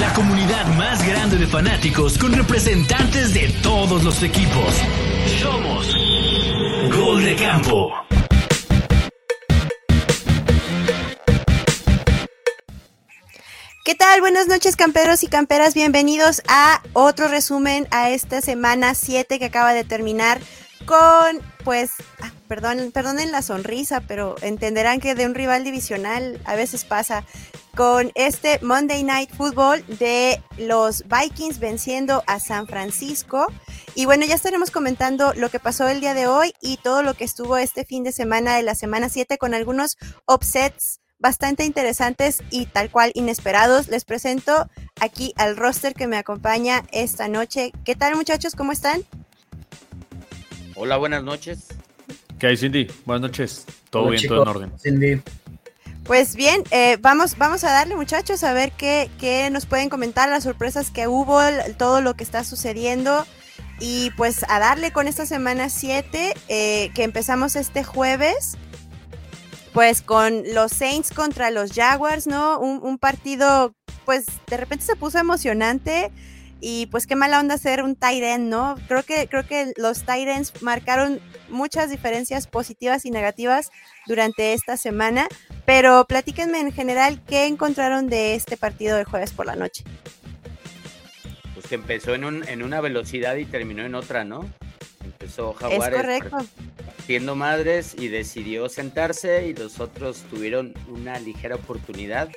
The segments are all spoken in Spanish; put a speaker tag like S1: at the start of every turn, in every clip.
S1: La comunidad más grande de fanáticos con representantes de todos los equipos. Somos Gol de Campo.
S2: ¿Qué tal? Buenas noches, camperos y camperas. Bienvenidos a otro resumen a esta semana 7 que acaba de terminar con, pues, ah, perdón, perdonen la sonrisa, pero entenderán que de un rival divisional a veces pasa con este Monday Night Football de los Vikings venciendo a San Francisco. Y bueno, ya estaremos comentando lo que pasó el día de hoy y todo lo que estuvo este fin de semana de la semana 7 con algunos upsets bastante interesantes y tal cual inesperados. Les presento aquí al roster que me acompaña esta noche. ¿Qué tal muchachos? ¿Cómo están?
S3: Hola, buenas noches.
S4: ¿Qué hay, Cindy? Buenas noches. Todo bien, todo en orden.
S5: Cindy.
S2: Pues bien, eh, vamos, vamos a darle muchachos a ver qué, qué, nos pueden comentar, las sorpresas que hubo, todo lo que está sucediendo. Y pues a darle con esta semana 7, eh, que empezamos este jueves, pues con los Saints contra los Jaguars, ¿no? Un, un partido, pues de repente se puso emocionante y pues qué mala onda hacer un tight end, ¿no? Creo que, creo que los tight ends marcaron muchas diferencias positivas y negativas durante esta semana, pero platíquenme en general qué encontraron de este partido de jueves por la noche.
S3: Pues que empezó en, un, en una velocidad y terminó en otra, ¿no? Empezó Jaguares partiendo madres y decidió sentarse y los otros tuvieron una ligera oportunidad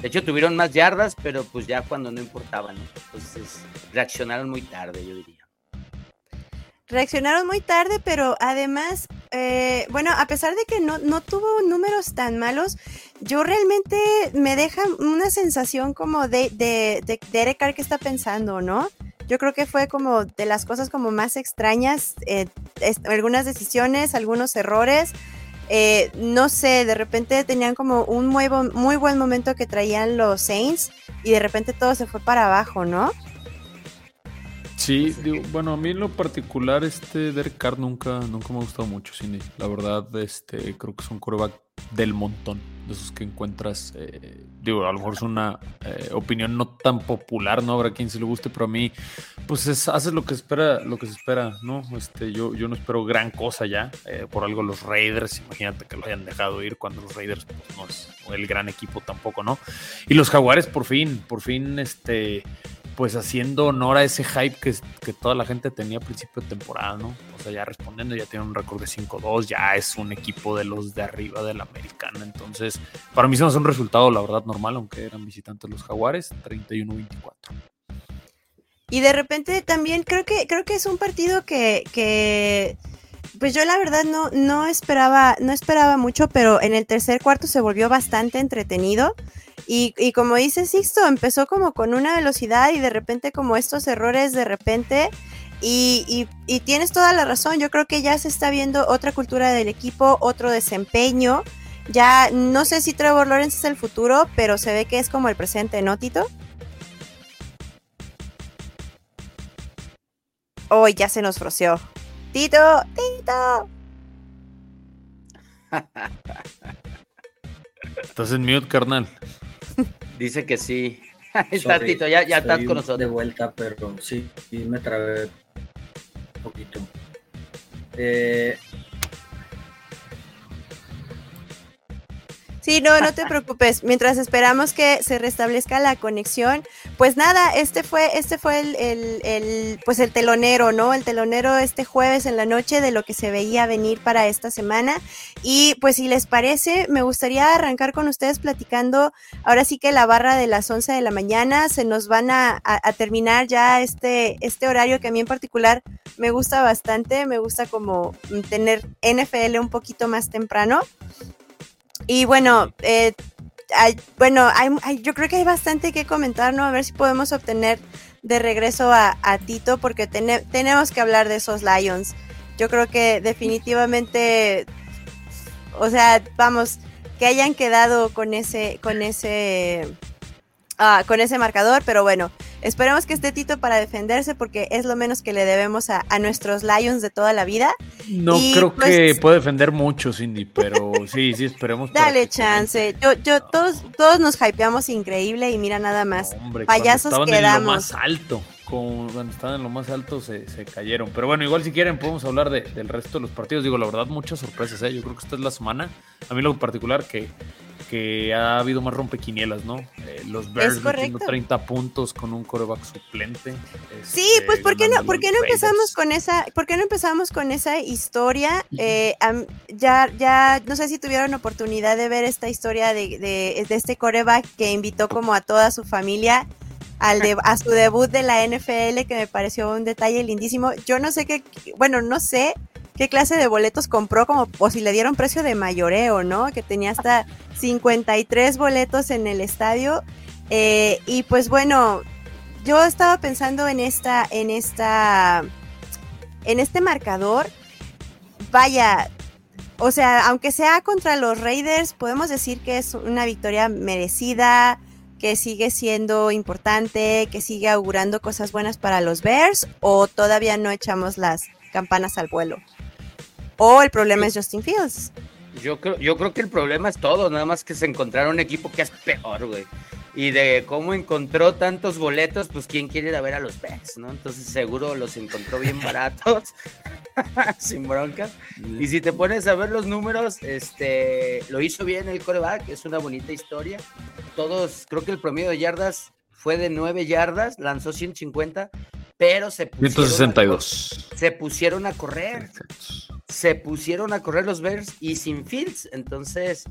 S3: de hecho, tuvieron más yardas, pero pues ya cuando no importaban, ¿no? Entonces, reaccionaron muy tarde, yo diría.
S2: Reaccionaron muy tarde, pero además, eh, bueno, a pesar de que no, no tuvo números tan malos, yo realmente me deja una sensación como de, de, de, Derek Carr que está pensando, ¿no? Yo creo que fue como de las cosas como más extrañas, eh, algunas decisiones, algunos errores. Eh, no sé, de repente tenían como un muy, buen momento que traían los Saints y de repente todo se fue para abajo, ¿no?
S4: Sí, bueno, a mí en lo particular, este Derek Carr nunca, nunca me ha gustado mucho, Cindy. La verdad, este, creo que es un coreback del montón, de esos que encuentras, eh, digo, a lo mejor es una eh, opinión no tan popular, no habrá quien se le guste, pero a mí, pues es, hace lo que espera, lo que se espera, ¿no? Este, yo, yo no espero gran cosa ya, eh, por algo los Raiders, imagínate que lo hayan dejado ir cuando los Raiders pues, no es el gran equipo tampoco, ¿no? Y los Jaguares por fin, por fin, este pues haciendo honor a ese hype que, que, toda la gente tenía a principio de temporada, ¿no? O sea, ya respondiendo, ya tiene un récord de 5-2, ya es un equipo de los de arriba de la americana. Entonces, para mí se nos un resultado, la verdad, normal, aunque eran visitantes los Jaguares, 31-24.
S2: Y de repente también creo que, creo que es un partido que, que pues yo la verdad no, no esperaba, no esperaba mucho, pero en el tercer cuarto se volvió bastante entretenido. Y, como dice Sixto, empezó como con una velocidad y de repente como estos errores de repente. Y, tienes toda la razón, yo creo que ya se está viendo otra cultura del equipo, otro desempeño. Ya no sé si Trevor Lawrence es el futuro, pero se ve que es como el presente, ¿no, Tito? Hoy ya se nos froció. Tito, Tito.
S4: Estás en mute, carnal.
S3: Dice que sí. está Tito, ya, ya estás con nosotros.
S5: De vuelta, pero sí, sí me trabé un poquito. Eh,
S2: Sí, no, no te preocupes. Mientras esperamos que se restablezca la conexión, pues nada, este fue, este fue el, el, pues el telonero, ¿no? El telonero este jueves en la noche de lo que se veía venir para esta semana. Y pues si les parece, me gustaría arrancar con ustedes platicando. Ahora sí que la barra de las 11 de la mañana se nos van a, terminar ya este, este horario que a mí en particular me gusta bastante. Me gusta como tener NFL un poquito más temprano. Y bueno, eh, bueno, yo creo que hay bastante que comentar, ¿no? A ver si podemos obtener de regreso a, Tito, porque tenemos que hablar de esos Lions. Yo creo que definitivamente, o sea, vamos, que hayan quedado con ese, con ese, Ah, con ese marcador, pero bueno, esperemos que esté Tito para defenderse porque es lo menos que le debemos a, nuestros Lions de toda la vida.
S4: No creo pues que pueda defender mucho, Cindy, pero sí, sí, esperemos.
S2: Dale chance. Yo, yo, todos, todos nos hypeamos increíble y mira nada más. Payasos quedamos. En
S4: lo más alto. cuando estaban en lo más alto se, cayeron. Pero bueno, igual si quieren podemos hablar del resto de los partidos. Digo, la verdad, muchas sorpresas. ¿eh? Yo creo que esta es la semana. A mí lo particular que que ha habido más rompequinielas, ¿no? Eh, los Bears metiendo 30 puntos con un coreback suplente.
S2: sí, este, pues ¿por qué no, ¿por qué no empezamos con esa, ¿por qué no empezamos con esa historia? Eh, ya, ya, no sé si tuvieron oportunidad de ver esta historia de, de, de este coreback que invitó como a toda su familia al de, a su debut de la NFL, que me pareció un detalle lindísimo. Yo no sé qué, bueno, no sé qué clase de boletos compró, como o si le dieron precio de mayoreo, ¿no? Que tenía hasta 53 boletos en el estadio. Eh, y pues bueno, yo estaba pensando en esta, en esta, en este marcador. Vaya, o sea, aunque sea contra los Raiders, podemos decir que es una victoria merecida, que sigue siendo importante, que sigue augurando cosas buenas para los Bears, o todavía no echamos las campanas al vuelo. O el problema es Justin Fields.
S3: Yo creo, yo creo que el problema es todo, nada más que se encontraron un equipo que es peor, güey. Y de cómo encontró tantos boletos, pues quién quiere ir a ver a los Bears, ¿no? Entonces seguro los encontró bien baratos, sin bronca. Y si te pones a ver los números, este, lo hizo bien el coreback, es una bonita historia. Todos, creo que el promedio de yardas fue de 9 yardas, lanzó 150, pero se
S4: pusieron, 162.
S3: A, se pusieron a correr. Se pusieron a correr los Bears y sin Fields. Entonces,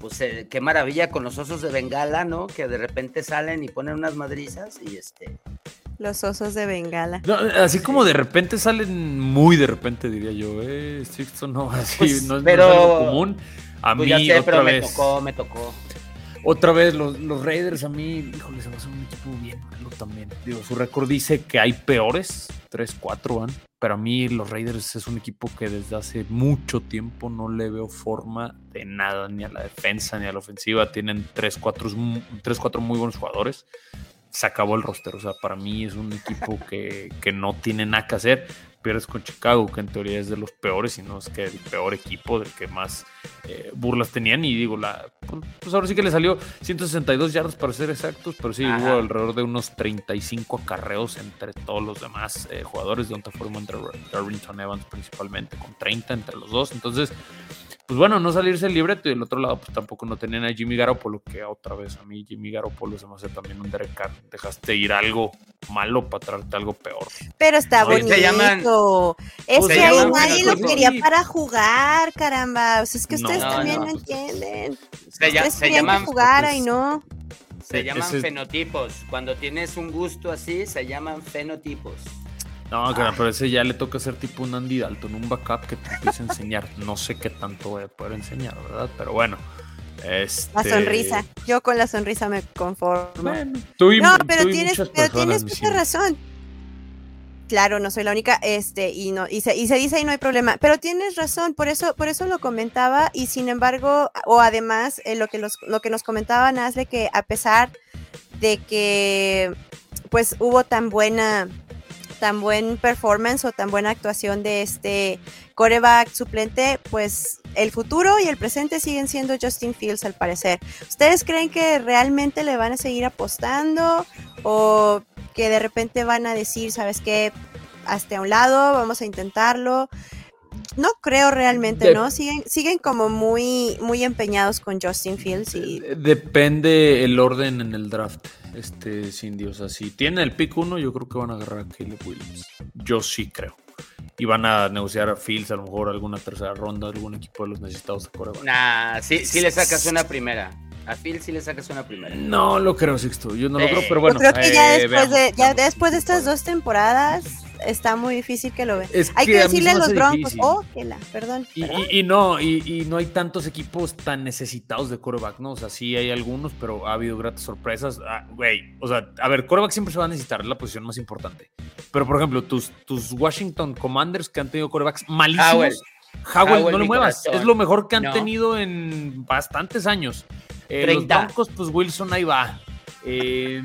S3: pues eh, qué maravilla con los osos de Bengala, ¿no? Que de repente salen y ponen unas madrizas y este.
S2: Los osos de Bengala.
S4: así como de repente salen muy de repente, diría yo. Eh, esto no, así,
S3: pues,
S4: no,
S3: pero, es algo
S4: común. A
S3: pues
S4: mí,
S3: ya sé,
S4: otra
S3: pero
S4: vez,
S3: me tocó, me tocó.
S4: Otra vez, los, los Raiders a mí, híjole, se va a hacer un equipo bien malo también. Digo, su récord dice que hay peores, 3-4 van, pero a mí los Raiders es un equipo que desde hace mucho tiempo no le veo forma de nada, ni a la defensa ni a la ofensiva. Tienen 3-4 muy buenos jugadores. Se acabó el roster, o sea, para mí es un equipo que, que no tiene nada que hacer pierdes con Chicago, que en teoría es de los peores, y no es que el peor equipo, del que más eh, burlas tenían. Y digo, la, pues ahora sí que le salió 162 yardas para ser exactos, pero sí hubo alrededor de unos 35 acarreos entre todos los demás eh, jugadores, de donde formó entre Darrington Evans principalmente, con 30 entre los dos. Entonces, pues bueno, no salirse el libreto y del otro lado pues tampoco no tenían a Jimmy Garoppolo, que otra vez a mí Jimmy Garoppolo se me hace también un Derek Carr. Dejaste ir algo malo para traerte algo peor.
S2: Pero está bonito. es que ahí nadie lo quería para jugar, caramba. O sea, es que ustedes también no, entienden. Se, ustedes se llaman jugar y no.
S3: Se llaman fenotipos. Cuando tienes un gusto así, se llaman fenotipos.
S4: No, claro, pero ese ya le toca ser tipo un Andy Dalton, un backup que te empiece a enseñar. No sé qué tanto voy a poder enseñar, ¿verdad? Pero bueno. Este...
S2: La sonrisa. Yo con la sonrisa me conformo.
S4: Bueno,
S2: no, pero tienes, pero tienes mucha razón. Claro, no soy la única, este, y no, y se, y se dice y no hay problema. Pero tienes razón, por eso, por eso lo comentaba, y sin embargo, o además, eh, lo que los, lo que nos comentaba Nasle, que a pesar de que pues hubo tan buena tan buen performance o tan buena actuación de este coreback suplente, pues el futuro y el presente siguen siendo Justin Fields al parecer. ¿Ustedes creen que realmente le van a seguir apostando o que de repente van a decir, sabes qué, hasta un lado, vamos a intentarlo? No creo realmente, ¿no? Siguen, siguen como muy, muy empeñados con Justin Fields y...
S4: Depende el orden en el draft este Cindy. O sea, si tiene el pick 1, yo creo que van a agarrar a Caleb Williams. Yo sí creo. Y van a negociar a Fields, a lo mejor alguna tercera ronda, algún equipo de los necesitados de Corea.
S3: Nah, sí, sí le sacas una primera. A Fields sí le sacas una primera.
S4: No lo creo, Sixto. Yo no lo creo, pero bueno.
S2: Yo creo que ya, eh, después, de, ya después de estas dos temporadas está muy difícil que lo vean. hay que, decirle a los Broncos, oh, que la, perdón.
S4: Y, no, y, no hay tantos equipos tan necesitados de quarterback, ¿no? O sea, sí hay algunos, pero ha habido gratas sorpresas. Ah, güey, o sea, a ver, quarterback siempre se va a necesitar, es la posición más importante. Pero, por ejemplo, tus, tus Washington Commanders que han tenido quarterbacks malísimos. Howell, no lo muevas. Es lo mejor que han tenido en bastantes años. Eh, los Broncos, pues Wilson ahí va. Eh,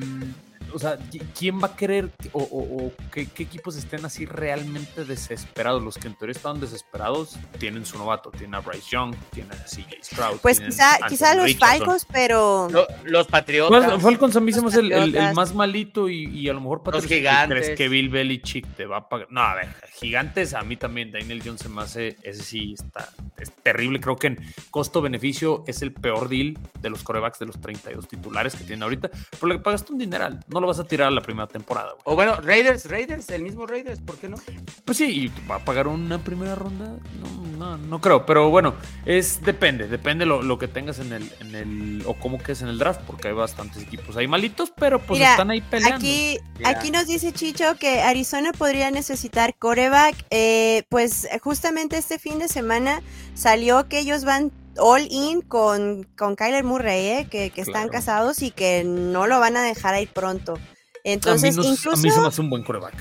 S4: o sea, ¿quién va a querer o, qué, equipos estén así realmente desesperados? Los que en teoría estaban desesperados tienen su novato, tienen a Bryce Young, tienen a CJ Stroud.
S2: Pues quizá, quizá los Falcons, pero.
S3: los Patriotas.
S4: Pues, Falcons a mí se me el, el, más malito y, a lo mejor
S3: Patriotas. Los gigantes.
S4: ¿Crees que Bill Belichick te va a pagar? No, a ver, gigantes a mí también. Daniel Jones se me hace, ese sí está es terrible. Creo que en costo-beneficio es el peor deal de los corebacks de los 32 titulares que tienen ahorita. Por lo que pagaste un dineral. No lo vas a tirar a la primera temporada.
S3: O bueno, Raiders, Raiders, el mismo Raiders, ¿por qué no?
S4: Pues sí, ¿y va a pagar una primera ronda? No, no, no creo. Pero bueno, es depende, depende lo, lo que tengas en el, en el, o cómo que es en el draft, porque hay bastantes equipos ahí malitos, pero pues están ahí peleando.
S2: Aquí, aquí nos dice Chicho que Arizona podría necesitar coreback. Eh, pues justamente este fin de semana salió que ellos van all in con, con Kyler Murray, ¿eh? que, están casados y que no lo van a dejar ahí pronto. Entonces,
S4: a mí,
S2: incluso,
S4: a mí se me hace un buen coreback.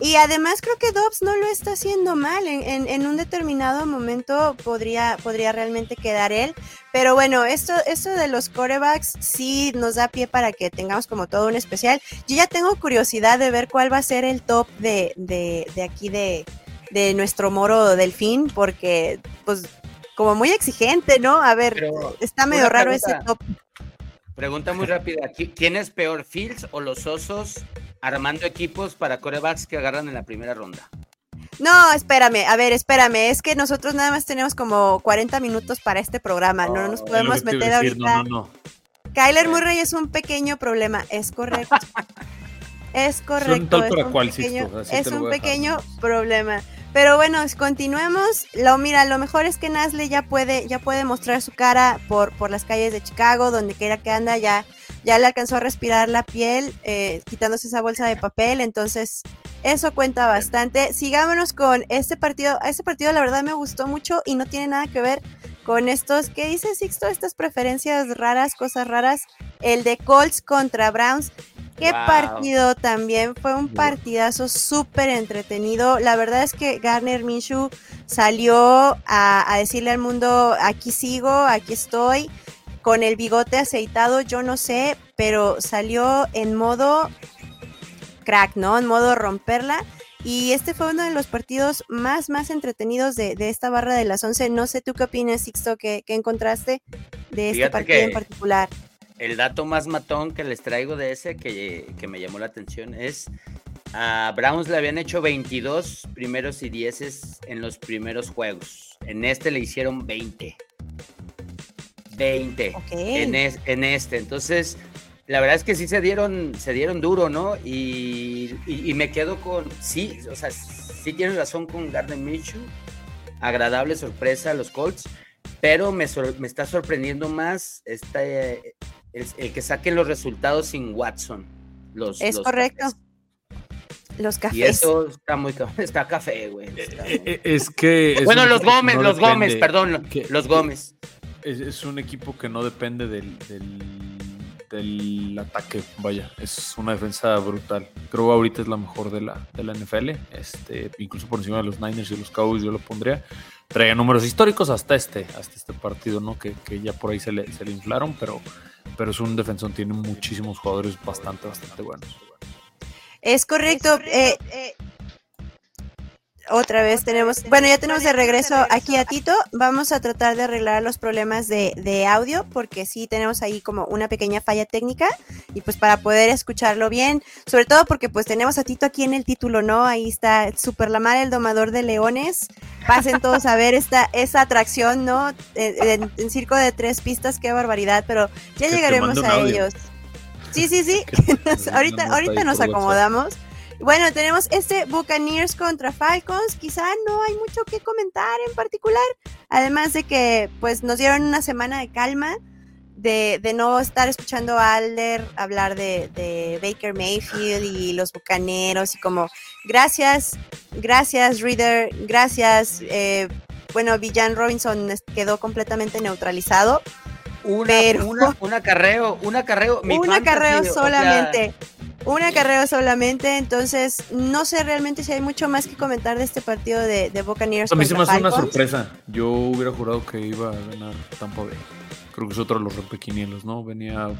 S2: Y además creo que Dobbs no lo está haciendo mal. En, en, un determinado momento podría, podría realmente quedar él. Pero bueno, esto, esto de los corebacks sí nos da pie para que tengamos como todo un especial. Yo ya tengo curiosidad de ver cuál va a ser el top de, de, de aquí de, de nuestro moro delfín, porque pues como muy exigente, ¿no? A ver, está medio raro ese top.
S3: Pregunta muy rápida, ¿quién es peor, Fields o los Osos armando equipos para corebacks que agarran en la primera ronda?
S2: No, espérame, a ver, espérame, es que nosotros nada más tenemos como 40 minutos para este programa, no, nos podemos meter ahorita. No, no, Kyler Murray es un pequeño problema, es correcto. es correcto. Es un, pequeño, es un pequeño problema. Pero bueno, continuemos. Lo mira, lo mejor es que Nasle ya puede, ya puede mostrar su cara por, por las calles de Chicago, donde quiera que anda, ya, ya le alcanzó a respirar la piel, eh, quitándose esa bolsa de papel. Entonces, eso cuenta bastante. Sigámonos con este partido. Este partido, la verdad, me gustó mucho y no tiene nada que ver con estos, ¿qué dice Sixto? Estas preferencias raras, cosas raras. El de Colts contra Browns. Qué partido también, fue un partidazo súper entretenido. La verdad es que Garner Minshew salió a, decirle al mundo, aquí sigo, aquí estoy, con el bigote aceitado, yo no sé, pero salió en modo crack, ¿no? En modo romperla. Y este fue uno de los partidos más, más entretenidos de, esta barra de las 11. No sé tú qué opinas, Sixto, qué, encontraste de este partido en particular
S3: el dato más matón que les traigo de ese que, me llamó la atención es a Browns le habían hecho 22 primeros y 10 en los primeros juegos. En este le hicieron 20. 20 en, en, este. Entonces, la verdad es que sí se dieron, se dieron duro, ¿no? Y, me quedo con, sí, o sea, sí tienes razón con Gardner Minshew. Agradable sorpresa a los Colts, pero me, me está sorprendiendo más esta, el, que saquen los resultados sin Watson. Los,
S2: es correcto. Los cafés. Y
S3: eso está muy está café, güey.
S4: Eh, eh, es que.
S3: bueno, los Gómez, los Gómez, perdón, los Gómez.
S4: Es, un equipo que no depende del, del, ataque, vaya, es una defensa brutal. Creo que ahorita es la mejor de la, de la NFL, este, incluso por encima de los Niners y los Cowboys yo lo pondría. Traía números históricos hasta este, hasta este partido, ¿no? Que, que ya por ahí se le, se le inflaron, pero pero es un defensor, tiene muchísimos jugadores bastante, bastante buenos.
S2: Es correcto. Eh, eh, otra vez tenemos, bueno, ya tenemos de regreso aquí a Tito. Vamos a tratar de arreglar los problemas de, de, audio porque sí tenemos ahí como una pequeña falla técnica y pues para poder escucharlo bien, sobre todo porque pues tenemos a Tito aquí en el título, ¿no? Ahí está Super Lamar, el domador de leones. Pasen todos a ver esta, esa atracción, ¿no? En, circo de tres pistas, qué barbaridad, pero ya llegaremos a ellos. Sí, sí, sí. ahorita ahorita nos acomodamos. Bueno, tenemos este Buccaneers contra Falcons. Quizá no hay mucho que comentar en particular. Además de que pues nos dieron una semana de calma. De, no estar escuchando a Alder hablar de, Baker Mayfield y los bucaneros y como gracias, gracias Reader, gracias. Eh, bueno, Villan Robinson quedó completamente neutralizado.
S3: Una, un acarreo, un acarreo.
S2: un acarreo solamente. Una carrera solamente, entonces no sé realmente si hay mucho más que comentar de este partido de, de Buccaneers.
S4: A mí se me hace una sorpresa. Yo hubiera jurado que iba a ganar Tampa Bay. Creo que es otro de los rompequinielos, ¿no? Venía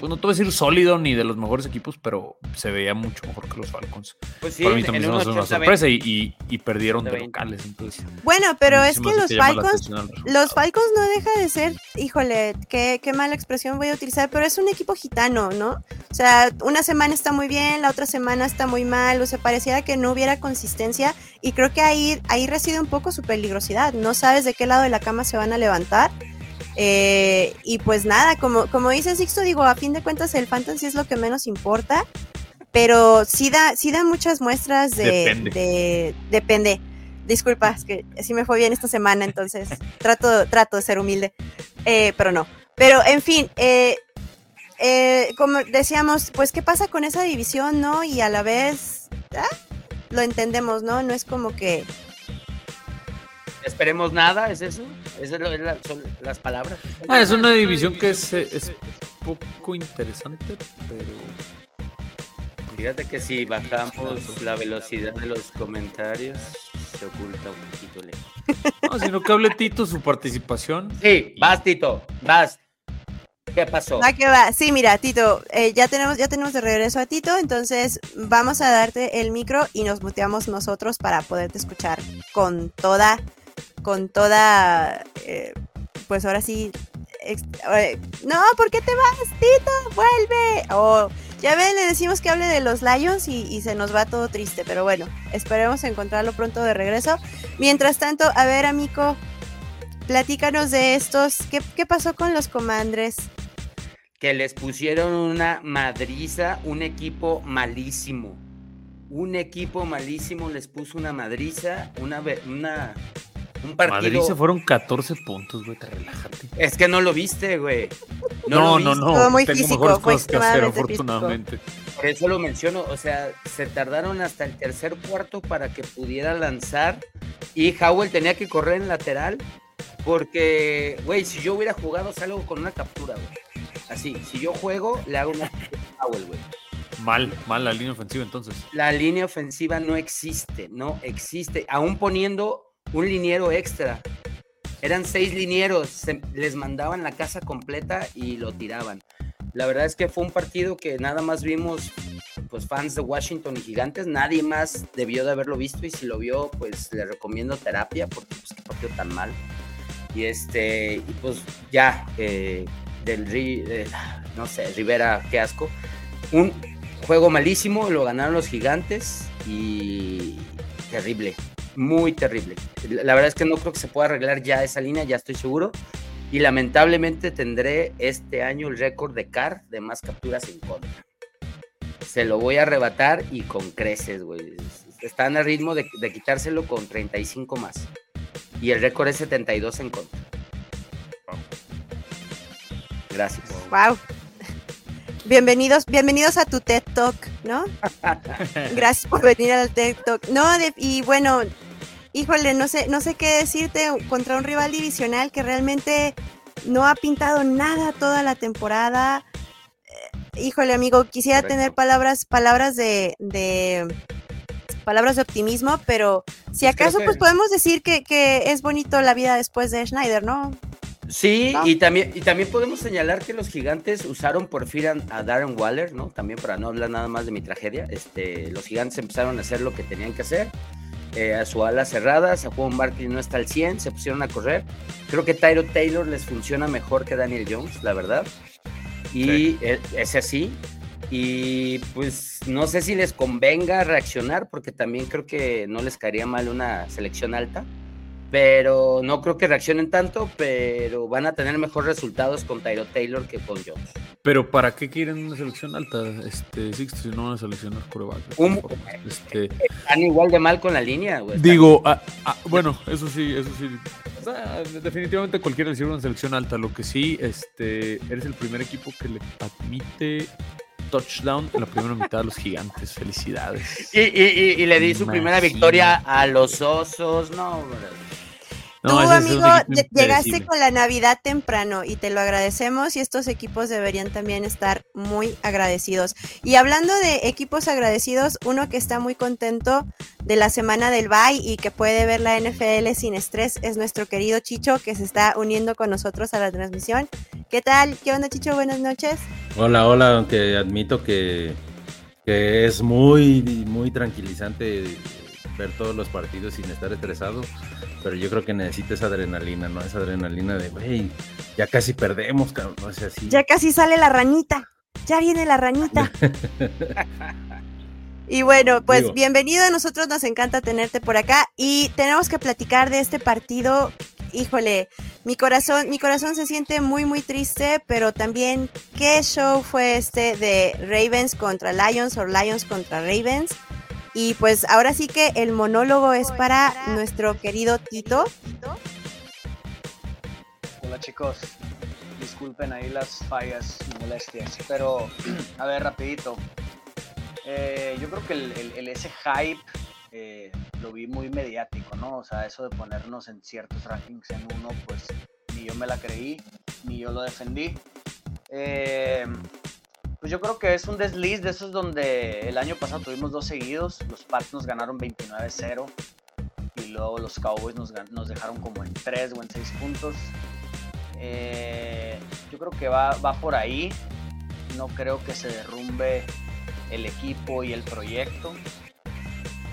S4: pues no te voy a decir sólido ni de los mejores equipos, pero se veía mucho mejor que los Falcons.
S3: Pues sí,
S4: Para mí también es una sorpresa y, y, perdieron de locales. Entonces,
S2: bueno, pero es que los Falcons, los Falcons no deja de ser, híjole, qué, qué mala expresión voy a utilizar, pero es un equipo gitano, ¿no? O sea, una semana está muy bien, la otra semana está muy mal, o sea, pareciera que no hubiera consistencia y creo que ahí, ahí reside un poco su peligrosidad. No sabes de qué lado de la cama se van a levantar eh, y pues nada, como, como dice Sixto, digo, a fin de cuentas el fantasy es lo que menos importa, pero sí da, sí da muchas muestras de... Depende. depende. Disculpa, es que así me fue bien esta semana, entonces trato, trato de ser humilde, eh, pero no. Pero en fin, eh, como decíamos, pues qué pasa con esa división, ¿no? Y a la vez, ah, lo entendemos, ¿no? No es como que
S3: Esperemos nada, ¿es eso? Esas son las palabras.
S4: Ah, es una división que es, es poco interesante, pero...
S3: Fíjate que si bajamos la velocidad de los comentarios, se oculta un poquito lejos.
S4: No, sino que hable Tito su participación.
S3: Sí, vas Tito, vas. ¿Qué pasó?
S2: Va que va. Sí, mira, Tito, eh, ya tenemos ya tenemos de regreso a Tito, entonces vamos a darte el micro y nos muteamos nosotros para poderte escuchar con toda con toda, eh, pues ahora sí, eh, no, ¿por qué te vas, Tito? Vuelve. O ya ven, le decimos que hable de los Lions y, se nos va todo triste, pero bueno, esperemos encontrarlo pronto de regreso. Mientras tanto, a ver, amigo, platícanos de estos, ¿qué, qué pasó con los comandres?
S3: Que les pusieron una madriza, un equipo malísimo. Un equipo malísimo les puso una madriza, una, una un partido.
S4: Madrid se fueron 14 puntos, güey, te relájate.
S3: Es que no lo viste, güey.
S4: No, no, no, no. muy Tengo físico, mejores cosas que hacer, afortunadamente.
S3: Por eso lo menciono, o sea, se tardaron hasta el tercer cuarto para que pudiera lanzar y Howell tenía que correr en lateral porque, güey, si yo hubiera jugado salgo con una captura, güey. Así, si yo juego, le hago una a Howell, güey.
S4: Mal, mal la línea ofensiva entonces.
S3: La línea ofensiva no existe, no existe. Aún poniendo un liniero extra. Eran seis linieros, les mandaban la casa completa y lo tiraban. La verdad es que fue un partido que nada más vimos pues fans de Washington y Gigantes, nadie más debió de haberlo visto y si lo vio pues le recomiendo terapia porque pues tan mal. Y este, y pues ya, eh, del eh, no sé, Rivera, qué asco. Un juego malísimo, lo ganaron los Gigantes y terrible, muy terrible. La verdad es que no creo que se pueda arreglar ya esa línea, ya estoy seguro. Y lamentablemente tendré este año el récord de CAR de más capturas en contra. Se lo voy a arrebatar y con creces, güey. Están a ritmo de, quitárselo con 35 más. Y el récord es 72 en contra. Gracias.
S2: Wow. Bienvenidos, bienvenidos a tu TED Talk, ¿no? Gracias por venir al TED Talk. No, y bueno, híjole, no sé, no sé qué decirte contra un rival divisional que realmente no ha pintado nada toda la temporada. Eh, híjole, amigo, quisiera tener palabras, palabras de, palabras de optimismo, pero si pues acaso, pues podemos decir que, que es bonito la vida después de Schneider, ¿no?
S3: Sí, y también, y también podemos señalar que los gigantes usaron por fin a, Darren Waller, ¿no? También para no hablar nada más de mi tragedia. Este, los gigantes empezaron a hacer lo que tenían que hacer. Eh, a su ala cerrada, Juan Barkley no está al 100, se pusieron a correr. Creo que Tyro Taylor les funciona mejor que Daniel Jones, la verdad. Y e, es así. Y pues no sé si les convenga reaccionar, porque también creo que no les caería mal una selección alta pero no creo que reaccionen tanto, pero van a tener mejores resultados con Tyro Taylor que con Jones.
S4: Pero ¿para qué quieren una selección alta, este si no van a seleccionar?
S3: Este... Están igual de mal con la línea,
S4: Digo, ah, ah, bueno, eso sí, eso sí. definitivamente cualquiera le una selección alta. Lo que sí, este, eres el primer equipo que le admite touchdown en la primera mitad de los gigantes. Felicidades.
S3: Y, le di su primera victoria a los osos. No,
S2: Tú, amigo, llegaste con la Navidad temprano y te lo agradecemos y estos equipos deberían también estar muy agradecidos. Y hablando de equipos agradecidos, uno que está muy contento de la semana del bye y que puede ver la NFL sin estrés es nuestro querido Chicho que se está uniendo con nosotros a la transmisión. ¿Qué tal? ¿Qué onda, Chicho? Buenas noches.
S6: Hola, hola, aunque admito que, que es muy, muy tranquilizante ver todos los partidos sin estar estresado, pero yo creo que necesito esa adrenalina, ¿no? Esa adrenalina de, güey, ya casi perdemos, cabrón, no sé así.
S2: Ya casi sale la ranita, ya viene la ranita. Y bueno, pues bienvenido, a nosotros nos encanta tenerte por acá y tenemos que platicar de este partido. Híjole, mi corazón, mi corazón se siente muy muy triste, pero también qué show fue este de Ravens contra Lions o Lions contra Ravens. Y pues ahora sí que el monólogo es para nuestro querido Tito.
S7: Hola chicos, disculpen ahí las fallas molestias, pero a ver rapidito, eh, yo creo que el, ese hype eh, lo vi muy mediático, ¿no? O sea, eso de ponernos en ciertos rankings en uno, pues ni yo me la creí, ni yo lo defendí. Eh, pues yo creo que es un desliz de esos donde el año pasado tuvimos dos seguidos, los Pats nos ganaron 29-0 y luego los Cowboys nos, dejaron como en 3 o en 6 puntos. yo creo que va, va por ahí, no creo que se derrumbe el equipo y el proyecto.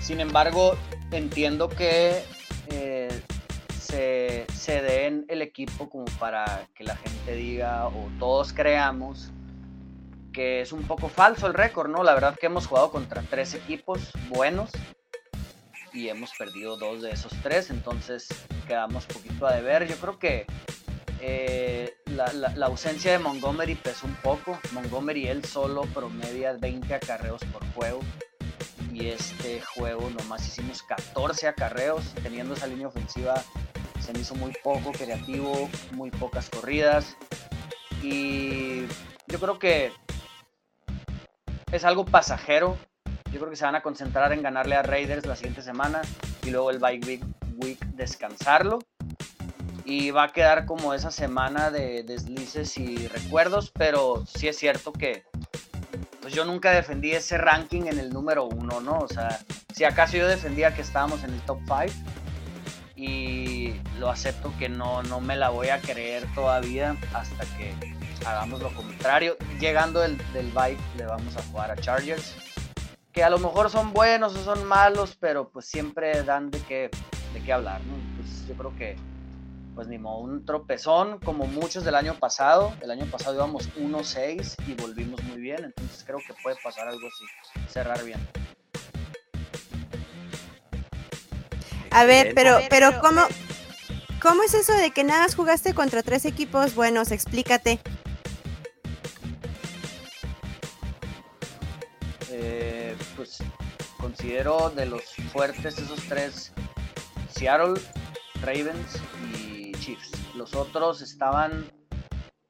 S7: Sin embargo, entiendo que eh, se, se den el equipo como para que la gente diga o todos creamos es un poco falso el récord, ¿no? La verdad que hemos jugado contra tres equipos buenos y hemos perdido dos de esos tres, entonces quedamos poquito a deber. Yo creo que eh, la, ausencia de Montgomery pesó un poco. Montgomery él solo promedia 20 acarreos por juego. Y este juego nomás hicimos 14 acarreos. Teniendo esa línea ofensiva se me hizo muy poco creativo, muy pocas corridas. Y yo creo que es algo pasajero. Yo creo que se van a concentrar en ganarle a Raiders la siguiente semana y luego el bye week, week descansarlo y va a quedar como esa semana de deslices y recuerdos, pero sí es cierto que pues yo nunca defendí ese ranking en el número uno, ¿no? O sea, si acaso yo defendía que estábamos en el top 5 y lo acepto que no, no me la voy a creer todavía hasta que hagamos lo contrario. Llegando del, del bike le vamos a jugar a Chargers, que a lo mejor son buenos o son malos, pero pues siempre dan de qué, de qué hablar, ¿no? Pues yo creo que pues ni modo, un tropezón como muchos del año pasado. El año pasado íbamos 1-6 y volvimos muy bien, entonces creo que puede pasar algo así, cerrar bien.
S2: A ver, pero, pero ¿cómo, ¿cómo es eso de que nada más jugaste contra tres equipos buenos? Explícate.
S7: Eh, pues considero de los fuertes esos tres, Seattle, Ravens y los otros estaban,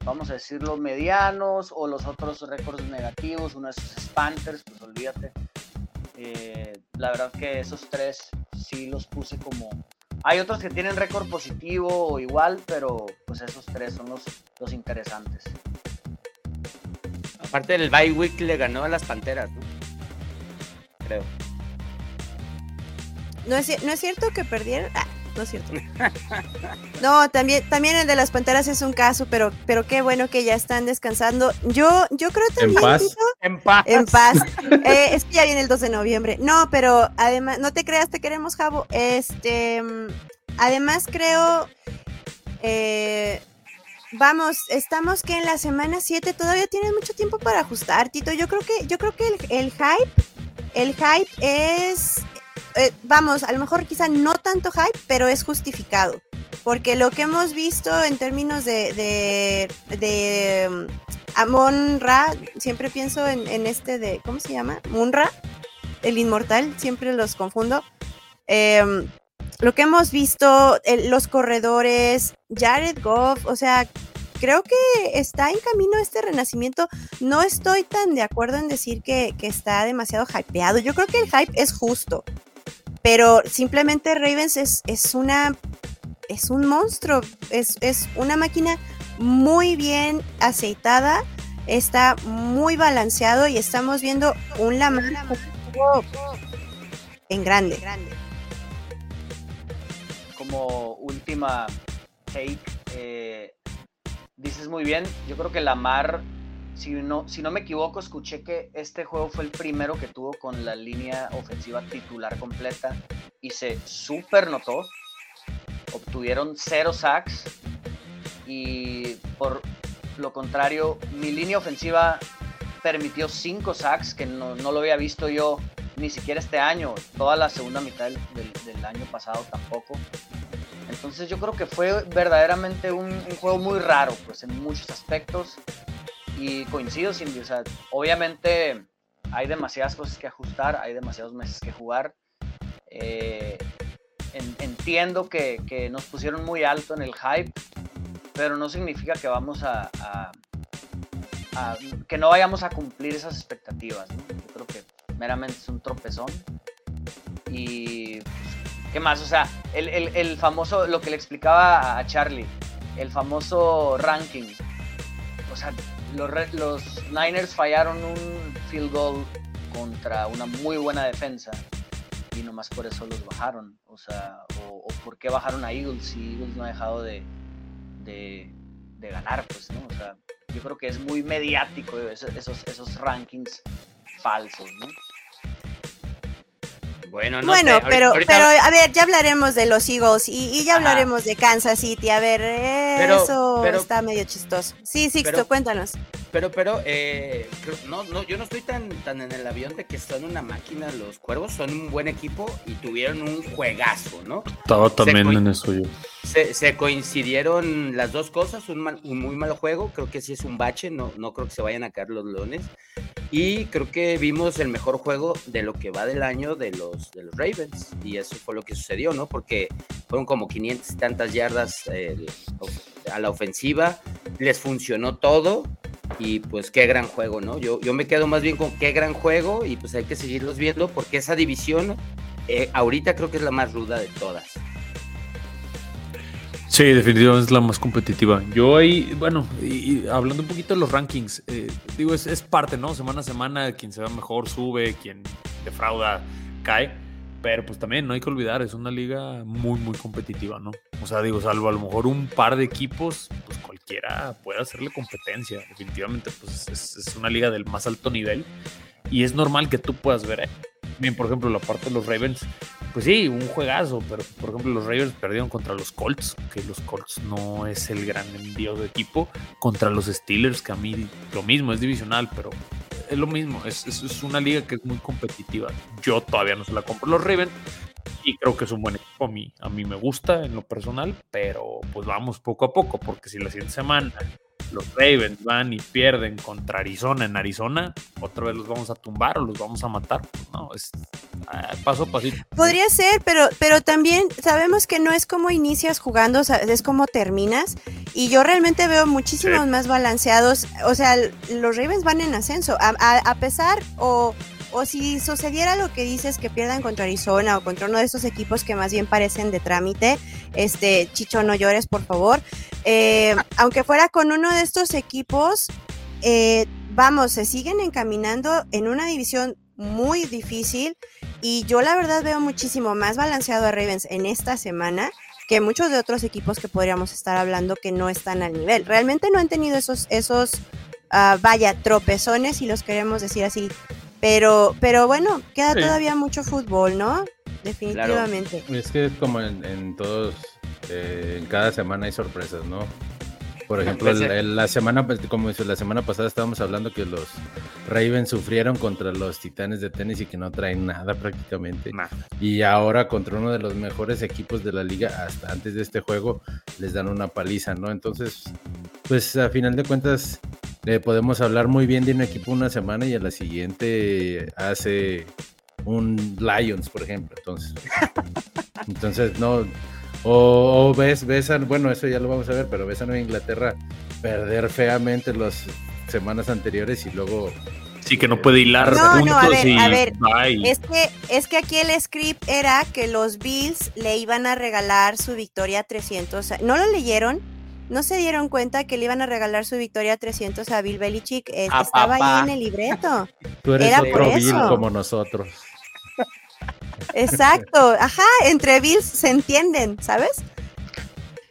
S7: vamos a decirlo, medianos o los otros récords negativos, uno de esos Panthers, pues olvídate. Eh, la verdad que esos tres sí los puse como... Hay otros que tienen récord positivo o igual, pero pues esos tres son los, los interesantes.
S3: Aparte del bye week le ganó a las Panteras, ¿no? Creo.
S2: ¿No es, ¿no es cierto que perdieron? Ah, no es cierto. No, también, también el de las panteras es un caso, pero, pero qué bueno que ya están descansando. Yo, yo creo también.
S6: En paz.
S3: en paz.
S2: En paz. Eh, es que ya viene el 2 de noviembre. No, pero además, no te creas, te queremos, Javo. Este, además creo, eh, vamos, estamos que en la semana 7 todavía tienes mucho tiempo para ajustar, Tito. Yo creo que, yo creo que el, hype, el hype es eh, vamos, a lo mejor quizá no tanto hype, pero es justificado. Porque lo que hemos visto en términos de, de, de um, Amon Ra, siempre pienso en, este de, ¿cómo se llama? Munra, el inmortal, siempre los confundo. Em, lo que hemos visto, los corredores, Jared Goff, o sea, creo que está en camino este renacimiento. No estoy tan de acuerdo en decir que, está demasiado hypeado. Yo creo que el hype es justo. Pero simplemente Ravens es, es una. Es un monstruo. Es, una máquina muy bien aceitada. Está muy balanceado y estamos viendo un Lamar en grande.
S7: Como última take, eh, dices muy bien, yo creo que Lamar si no, si no me equivoco, escuché que este juego fue el primero que tuvo con la línea ofensiva titular completa y se super notó. Obtuvieron cero sacks y por lo contrario, mi línea ofensiva permitió cinco sacks, que no, lo había visto yo ni siquiera este año, toda la segunda mitad del, año pasado tampoco. Entonces yo creo que fue verdaderamente un, juego muy raro, pues en muchos aspectos. Y coincido, sin o sea, obviamente hay demasiadas cosas que ajustar, hay demasiados meses que jugar. Eh, entiendo que, que, nos pusieron muy alto en el hype, pero no significa que vamos a, que no vayamos a cumplir esas expectativas. Yo creo que meramente es un tropezón. Y pues, ¿qué más? O sea, el, famoso, lo que le explicaba a Charlie, el famoso ranking. O sea, los, los Niners fallaron un field goal contra una muy buena defensa y nomás por eso los bajaron. O sea, o, por qué bajaron a Eagles si Eagles no ha dejado de, de, ganar, pues, ¿no? O sea, yo creo que es muy mediático esos, esos, rankings falsos, ¿no?
S2: Bueno, no bueno pero, pero a ver, ya hablaremos de los Eagles y, ya hablaremos de Kansas City. A ver, eso está medio chistoso. Sí, sí, cuéntanos.
S3: Pero, pero, eh, no, no, yo no estoy tan, tan en el avión de que son una máquina. Los cuervos son un buen equipo y tuvieron un juegazo, ¿no?
S4: Estaba también en eso yo.
S3: Se, coincidieron las dos cosas, un, muy mal juego, creo que sí es un bache, no, no creo que se vayan a caer los leones. Y creo que vimos el mejor juego de lo que va del año de los, de los Ravens. Y eso fue lo que sucedió, ¿no? Porque fueron como 500 y tantas yardas a la ofensiva, les funcionó todo y pues qué gran juego, ¿no? Yo, yo me quedo más bien con qué gran juego y pues hay que seguirlos viendo porque esa división eh, ahorita creo que es la más ruda de todas.
S4: Sí, definitivamente es la más competitiva. Yo ahí, bueno, y, hablando un poquito de los rankings, eh, digo, es, es, parte, ¿no? Semana a semana, quien se va mejor sube, quien defrauda cae. Pero pues también no hay que olvidar, es una liga muy, muy competitiva, ¿no? O sea, digo, salvo a lo mejor un par de equipos, pues cualquiera puede hacerle competencia. Definitivamente, pues es, una liga del más alto nivel y es normal que tú puedas ver. ¿eh? Bien, por ejemplo, la parte de los Ravens, pues sí, un juegazo, pero por ejemplo, los Ravens perdieron contra los Colts, que los Colts no es el gran envío de equipo, contra los Steelers, que a mí lo mismo, es divisional, pero es lo mismo, es, es, una liga que es muy competitiva. Yo todavía no se la compro los Ravens y creo que es un buen equipo. A mí, a mí me gusta en lo personal, pero pues vamos poco a poco, porque si la siguiente semana los Ravens van y pierden contra Arizona en Arizona, otra vez los vamos a tumbar o los vamos a matar. No, es ah, paso a pasito.
S2: Podría ser, pero, pero también sabemos que no es como inicias jugando, es como terminas. Y yo realmente veo muchísimos más balanceados. O sea, los Ravens van en ascenso. a pesar o o si sucediera lo que dices que pierdan contra Arizona o contra uno de esos equipos que más bien parecen de trámite, este Chicho no llores por favor. Eh, aunque fuera con uno de estos equipos, eh, vamos, se siguen encaminando en una división muy difícil y yo la verdad veo muchísimo más balanceado a Ravens en esta semana que muchos de otros equipos que podríamos estar hablando que no están al nivel. Realmente no han tenido esos, esos uh, vaya, tropezones, si los queremos decir así, pero, pero bueno, queda todavía mucho fútbol, ¿no? Definitivamente.
S6: Es que como en, todos, eh, en cada semana hay sorpresas, ¿no? Por ejemplo, la semana, pues, como la semana pasada estábamos hablando que los Ravens sufrieron contra los Titanes de tenis y que no traen nada prácticamente. Y ahora contra uno de los mejores equipos de la liga, hasta antes de este juego, les dan una paliza, ¿no? Entonces, pues a final de cuentas, podemos hablar muy bien de un equipo una semana y a la siguiente hace un Lions, por ejemplo. Entonces, entonces no. O, ves, ves bueno, eso ya lo vamos a ver, pero ves a Nueva Inglaterra perder feamente las semanas anteriores y luego
S4: Sí, que no puede hilar
S2: no, no, a ver, a ver, es que, es que aquí el script era que los Bills le iban a regalar su victoria 300. ¿No lo leyeron? ¿No se dieron cuenta que le iban a regalar su victoria 300 a Bill Belichick? Eh, estaba ahí en el libreto.
S6: Tú eres Era otro Bill como nosotros.
S2: Exacto, ajá, entre Bills se entienden, ¿sabes?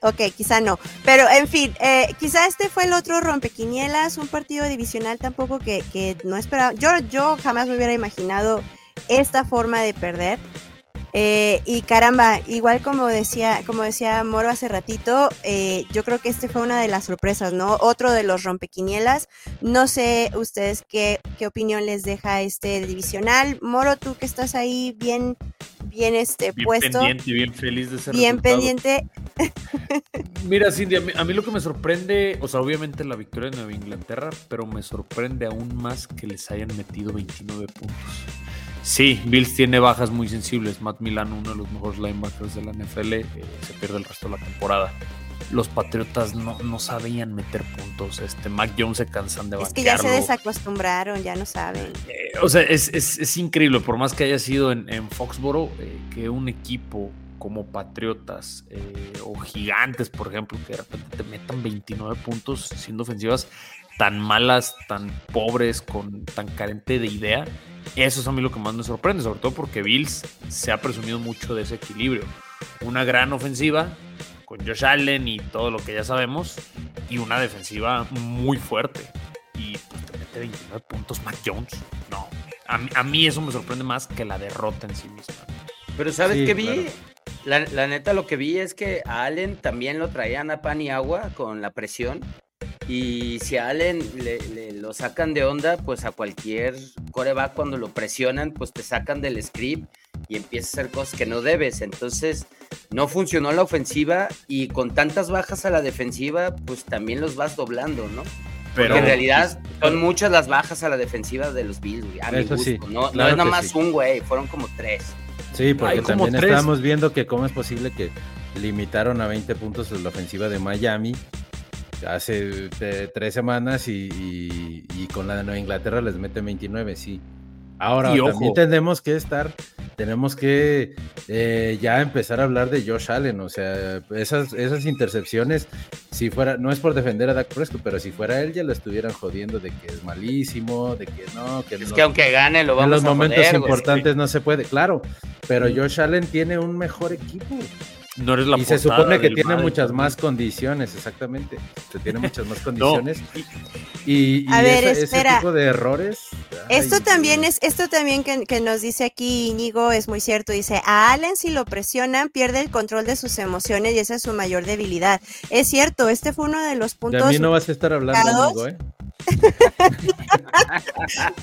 S2: Ok, quizá no. Pero en fin, eh, quizá este fue el otro rompequinielas, un partido divisional tampoco que, que no esperaba. Yo, yo jamás me hubiera imaginado esta forma de perder. Eh, y caramba, igual como decía, como decía Moro hace ratito, eh, yo creo que este fue una de las sorpresas, ¿no? Otro de los rompequinielas. No sé ustedes qué, qué opinión les deja este divisional. Moro, tú que estás ahí bien, bien este
S4: bien
S2: puesto.
S4: pendiente, bien feliz de ser
S2: Bien pendiente.
S4: Mira, Cindy, a mí, a mí, lo que me sorprende, o sea, obviamente la victoria de Nueva Inglaterra, pero me sorprende aún más que les hayan metido 29 puntos. Sí, Bills tiene bajas muy sensibles. Matt Milano, uno de los mejores linebackers de la NFL, eh, se pierde el resto de la temporada. Los Patriotas no, no sabían meter puntos. Este, Mac Jones se cansan de
S2: Es que ya se desacostumbraron, ya no saben.
S4: Eh, o sea, es, es, es, increíble, por más que haya sido en, en Foxboro, eh, que un equipo como Patriotas eh, o Gigantes, por ejemplo, que de repente te metan 29 puntos siendo ofensivas tan malas, tan pobres, con tan carente de idea, eso es a mí lo que más me sorprende, sobre todo porque Bills se ha presumido mucho de ese equilibrio. Una gran ofensiva con Josh Allen y todo lo que ya sabemos, y una defensiva muy fuerte. Y pues te mete 29 puntos Mac Jones. No, a mí, a mí, eso me sorprende más que la derrota en sí misma.
S3: Pero ¿sabes sí, qué vi? Claro. La, la, neta lo que vi es que a Allen también lo traían a pan y agua con la presión. Y si a Allen le, le, lo sacan de onda, pues a cualquier coreback cuando lo presionan, pues te sacan del script y empiezas a hacer cosas que no debes. Entonces, no funcionó la ofensiva y con tantas bajas a la defensiva, pues también los vas doblando, ¿no? Pero Porque en realidad son muchas las bajas a la defensiva de los Bills, güey. A mi gusto. Sí, no, claro no, es nada más sí. un güey, fueron como tres.
S6: Sí, porque también tres. estábamos viendo que cómo es posible que limitaron a 20 puntos la ofensiva de Miami hace eh, tres semanas y, y, y, con la de Nueva Inglaterra les mete 29, sí. Ahora y también ojo. tenemos que estar, tenemos que eh, ya empezar a hablar de Josh Allen, o sea, esas, esas intercepciones, si fuera, no es por defender a Dak Prescott, pero si fuera él ya lo estuvieran jodiendo de que es malísimo, de que no, que
S3: es
S6: no,
S3: que aunque gane lo vamos
S6: en los
S3: a
S6: momentos
S3: joder,
S6: importantes
S3: güey.
S6: no se puede, claro, pero Josh Allen tiene un mejor equipo.
S4: No eres la
S6: y se supone que tiene muchas más condiciones, exactamente. Se tiene muchas más condiciones. No. Y, y
S2: a ver,
S6: ese,
S2: espera.
S6: ese tipo de errores.
S2: Esto
S6: ay,
S2: también es, esto también que, que, nos dice aquí Íñigo es muy cierto. Dice, a Allen si lo presionan, pierde el control de sus emociones y esa es su mayor debilidad. Es cierto, este fue uno de los puntos.
S6: De mí no vas a estar hablando, amigo, ¿eh?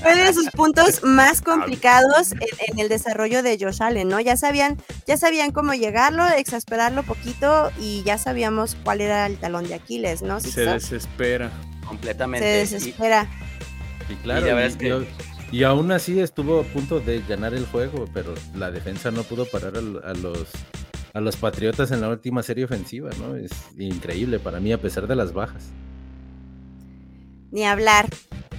S2: Fue de sus puntos más complicados en, en, el desarrollo de Josh Allen, ¿no? Ya sabían, ya sabían cómo llegarlo, exasperarlo poquito y ya sabíamos cuál era el talón de Aquiles, ¿no?
S4: ¿Sí Se desespera.
S3: Completamente.
S2: Se desespera.
S6: Y, y claro, y, y, que... y, aún así estuvo a punto de ganar el juego, pero la defensa no pudo parar a, a los a los Patriotas en la última serie ofensiva, ¿no? Es increíble para mí a pesar de las bajas
S2: ni hablar.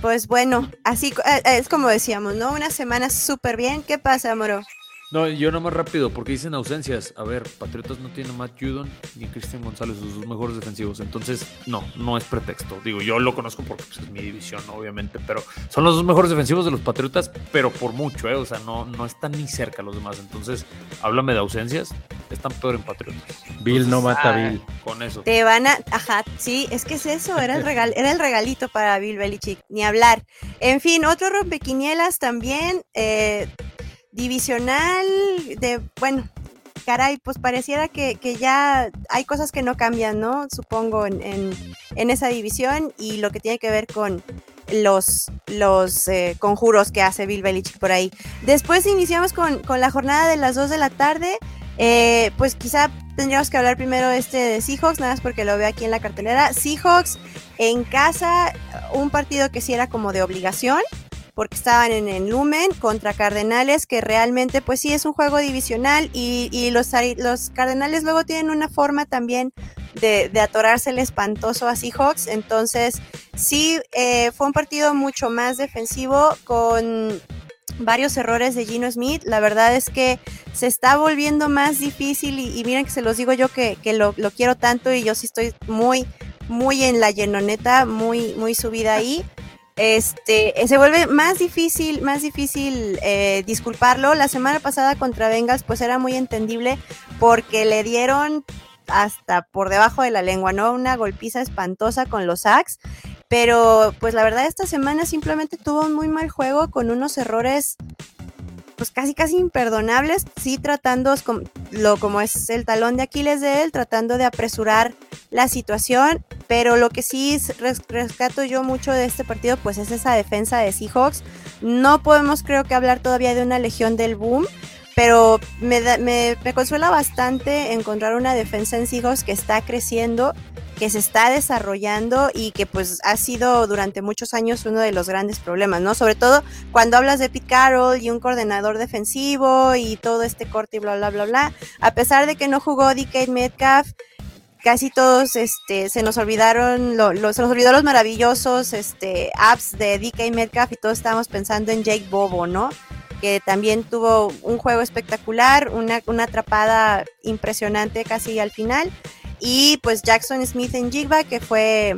S2: Pues bueno, así eh, es como decíamos, ¿no? Una semana súper bien. ¿Qué pasa, Moro?
S4: No, yo no más rápido, porque dicen ausencias. A ver, Patriotas no tiene a Matt Judon ni Cristian González, sus dos mejores defensivos. Entonces, no, no es pretexto. Digo, yo lo conozco porque pues, es mi división, obviamente, pero son los dos mejores defensivos de los Patriotas, pero por mucho, ¿eh? O sea, no, no están ni cerca los demás. Entonces, háblame de ausencias, están peor en Patriotas.
S6: Bill
S4: Entonces,
S6: no mata a Bill.
S4: Con eso.
S2: Te van a, ajá, sí, es que es eso, era el, regal, era el regalito para Bill Belichick, ni hablar. En fin, otro rompequinielas también. Eh, divisional de, bueno, caray, pues pareciera que, que, ya hay cosas que no cambian, ¿no? Supongo en, en, esa división y lo que tiene que ver con los, los eh, conjuros que hace Bill Belichick por ahí. Después iniciamos con, con la jornada de las 2 de la tarde. Eh, pues quizá tendríamos que hablar primero este de Seahawks, nada más porque lo veo aquí en la cartelera. Seahawks en casa, un partido que sí era como de obligación porque estaban en el Lumen contra Cardenales, que realmente pues sí es un juego divisional y, los, Cardenales luego tienen una forma también de, atorarse el espantoso a Seahawks, entonces sí eh, fue un partido mucho más defensivo con varios errores de Gino Smith, la verdad es que se está volviendo más difícil y, y miren que se los digo yo que, que lo, lo quiero tanto y yo sí estoy muy, muy en la llenoneta, muy, muy subida ahí este, se vuelve más difícil, más difícil eh, disculparlo. La semana pasada contra Bengals, pues era muy entendible porque le dieron hasta por debajo de la lengua, ¿no? Una golpiza espantosa con los sacks. Pero pues la verdad esta semana simplemente tuvo un muy mal juego con unos errores pues casi casi imperdonables, sí tratando lo como es el talón de Aquiles de él, tratando de apresurar la situación, pero lo que sí rescato yo mucho de este partido pues es esa defensa de Seahawks. No podemos creo que hablar todavía de una legión del boom, pero me, me, me consuela bastante encontrar una defensa en Seahawks que está creciendo que se está desarrollando y que pues ha sido durante muchos años uno de los grandes problemas, ¿no? Sobre todo cuando hablas de Pete Carroll y un coordinador defensivo y todo este corte y bla, bla, bla, bla. A pesar de que no jugó DK Metcalf, casi todos este, se nos olvidaron, lo, se nos olvidó los maravillosos este, apps de DK Metcalf y todos estábamos pensando en Jake Bobo, ¿no? Que también tuvo un juego espectacular, una, una atrapada impresionante casi al final y pues Jackson Smith en Jigba, que fue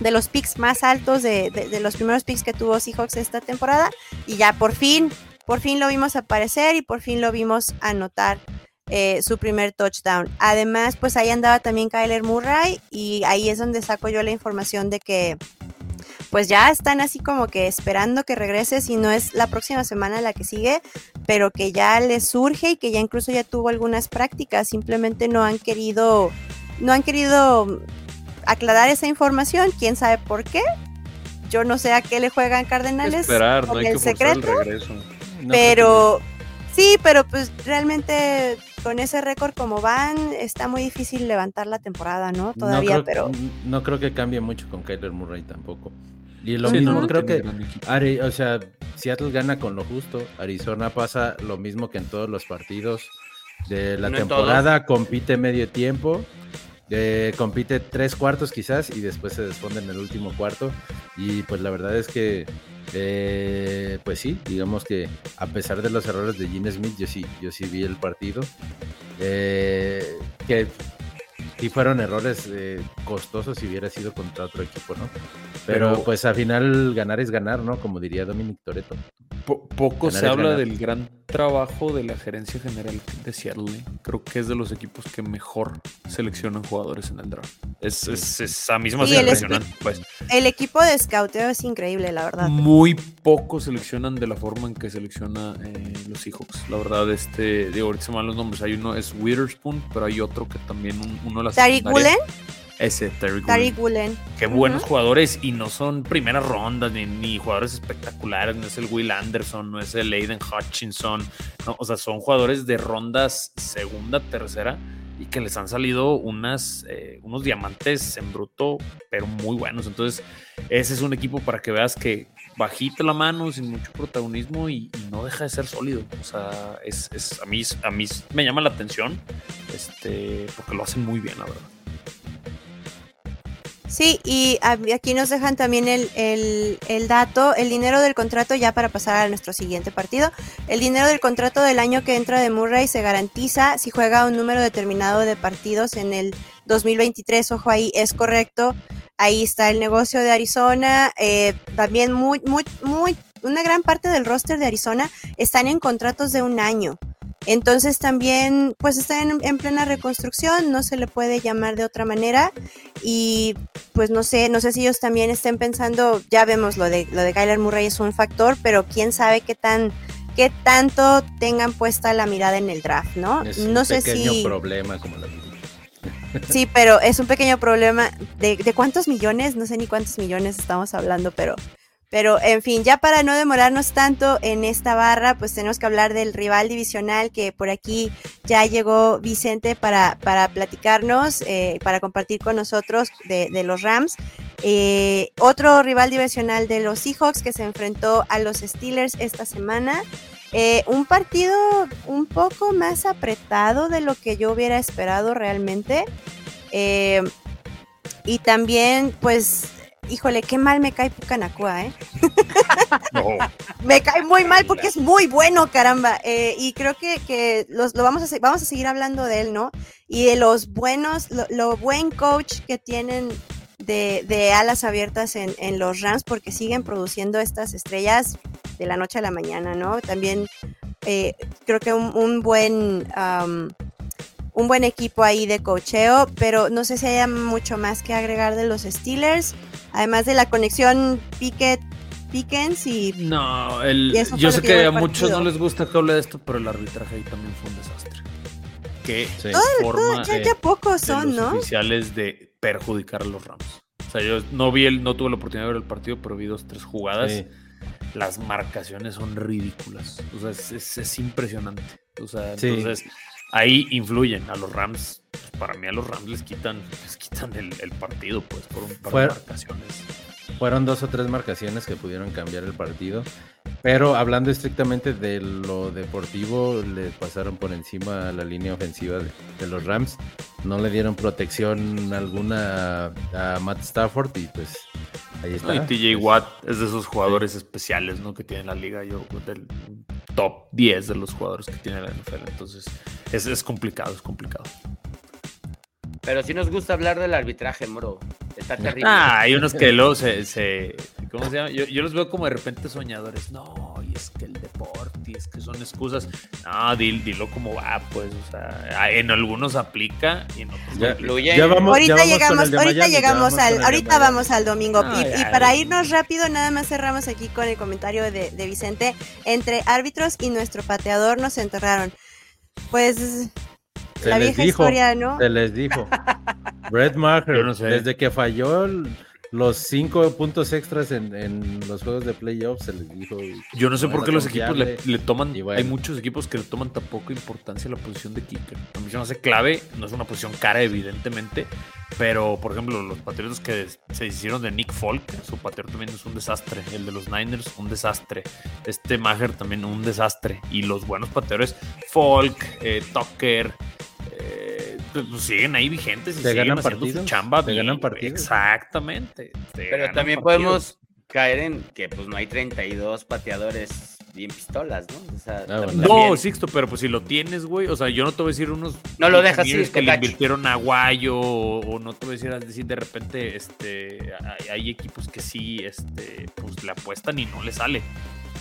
S2: de los picks más altos, de, los primeros picks que tuvo Seahawks esta temporada. Y ya por fin, por fin lo vimos aparecer y por fin lo vimos anotar eh, su primer touchdown. Además, pues ahí andaba también Kyler Murray y ahí es donde saco yo la información de que pues ya están así como que esperando que regrese, si no es la próxima semana la que sigue, pero que ya les surge y que ya incluso ya tuvo algunas prácticas, simplemente no han querido no han querido aclarar esa información, quién sabe por qué. Yo no sé a qué le juegan Cardenales
S4: esperar, no hay el que secreto. El regreso.
S2: pero sí, pero pues realmente con ese récord como van está muy difícil levantar la temporada, ¿no? Todavía, pero
S6: no creo que cambie mucho con Kyler Murray tampoco. Y lo mismo, creo que o sea, Seattle gana con lo justo, Arizona pasa lo mismo que en todos los partidos de la temporada, compite medio tiempo compite tres cuartos quizás y después se desfonde en el último cuarto. Y pues la verdad es que, eh, pues sí, digamos que a pesar de los errores de Gene Smith, yo sí, yo sí vi el partido. Eh, que sí fueron errores eh, costosos si hubiera sido contra otro equipo, ¿no? Pero, pues al final ganar es ganar, ¿no? Como diría Dominic Toreto.
S4: Poco se habla del gran trabajo de la gerencia general de Seattle. Creo que es de los equipos que mejor seleccionan jugadores en el draft. Es, es, esa misma impresionante. Pues.
S2: El equipo de scouteo es increíble, la verdad.
S4: Muy poco seleccionan de la forma en que selecciona eh, los Seahawks. La verdad, este, digo, ahorita se me los nombres. Hay uno es Witherspoon, pero hay otro que también uno de las.
S2: ¿Tariq Gulen?
S4: Ese, Terry Gulen. Qué buenos jugadores y no son primeras rondas ni, jugadores espectaculares. No es el Will Anderson, no es el Aiden Hutchinson. o sea, son jugadores de rondas segunda, tercera y que les han salido unas, eh, unos diamantes en bruto, pero muy buenos. Entonces, ese es un equipo para que veas que bajita la mano, sin mucho protagonismo y, no deja de ser sólido. O sea, es, a, mí, a mí me llama la atención este, porque lo hacen muy bien, la verdad.
S2: Sí, y aquí nos dejan también el, dato, el dinero del contrato ya para pasar a nuestro siguiente partido. El dinero del contrato del año que entra de Murray se garantiza si juega un número determinado de partidos en el 2023. Ojo ahí, es correcto. Ahí está el negocio de Arizona. Eh, también muy, muy, muy, una gran parte del roster de Arizona están en contratos de un año. Entonces también pues está en, plena reconstrucción, no se le puede llamar de otra manera y pues no sé, no sé si ellos también estén pensando, ya vemos lo de lo de Kyler Murray es un factor, pero quién sabe qué tan qué tanto tengan puesta la mirada en el draft, ¿no?
S6: Es
S2: no
S6: un pequeño problema como la
S2: Sí, pero es un pequeño problema de, de cuántos millones, no sé ni cuántos millones estamos hablando, pero pero en fin, ya para no demorarnos tanto en esta barra, pues tenemos que hablar del rival divisional que por aquí ya llegó Vicente para, para platicarnos, eh, para compartir con nosotros de, los Rams. Eh, otro rival divisional de los Seahawks que se enfrentó a los Steelers esta semana. Eh, un partido un poco más apretado de lo que yo hubiera esperado realmente. y también, pues, híjole, qué mal me cae Pucanacua, ¿eh? me cae muy mal porque es muy bueno, caramba. Eh, y creo que, los, lo vamos a, vamos a seguir hablando de él, ¿no? Y de los buenos, lo, buen coach que tienen de, alas abiertas en, los Rams porque siguen produciendo estas estrellas de la noche a la mañana, ¿no? También eh, creo que un, buen un buen equipo ahí de cocheo, pero no sé si haya mucho más que agregar de los Steelers, además de la conexión Pickett Pickens y
S4: no, el, yo sé que a muchos no les gusta que hable de esto, pero el arbitraje ahí también fue un desastre. Que
S2: forma ya, ya pocos son,
S4: los oficiales de perjudicar a los Rams. O sea, yo no vi el, no tuve la oportunidad de ver el partido, pero vi dos, tres jugadas. Las marcaciones son ridículas. O sea, es, es, impresionante. O sea, entonces ahí influyen a los Rams. Pues, para mí a los Rams les quitan, les quitan el, el partido, pues, por un par de marcaciones.
S6: Fueron dos o tres marcaciones que pudieron cambiar el partido. Pero hablando estrictamente de lo deportivo, le pasaron por encima a la línea ofensiva de, los Rams. No le dieron protección alguna a Matt Stafford y pues ahí está.
S4: y TJ Watt es de esos jugadores especiales ¿no? que tiene la liga. Yo del top 10 de los jugadores que tiene la NFL. Entonces es, es complicado, es complicado.
S3: Pero si nos gusta hablar del arbitraje, moro. Está terrible.
S4: Ah, hay unos que luego se, ¿cómo se llama? Yo, los veo como de repente soñadores. No, y es que el deporte, y es que son excusas. No, dilo como va, pues. O sea, en algunos aplica y en otros
S2: ya, ya vamos, ahorita llegamos, ahorita llegamos al, ahorita vamos al domingo. y, para irnos rápido, nada más cerramos aquí con el comentario de, de Vicente. Entre árbitros y nuestro pateador nos enterraron. Pues la vieja historia, ¿no?
S6: Se les dijo. Brett Maher, desde que falló los cinco puntos extras en, los juegos de playoffs, se les dijo.
S4: Yo no sé por qué los equipos le, toman. Hay muchos equipos que le toman tan poco importancia a la posición de kicker. A mí se me hace clave, no es una posición cara, evidentemente. Pero, por ejemplo, los patriotas que se hicieron de Nick Folk, su patriota también es un desastre. El de los Niners, un desastre. Este Maher también un desastre. Y los buenos pateadores, Folk, eh, Tucker, pues, pues, siguen ahí vigentes y siguen haciendo su chamba.
S6: Te ganan partidos.
S4: Exactamente.
S3: Pero también podemos caer en que pues no hay 32 pateadores bien pistolas, ¿no? O sea,
S4: ah, No, Sixto, pero pues si lo tienes, güey, o sea, yo no te voy a decir unos...
S3: No lo dejas
S4: que le invirtieron a Guayo o, no te voy a decir, decir de repente, este, hay, equipos que sí, este, pues le apuestan y no le sale.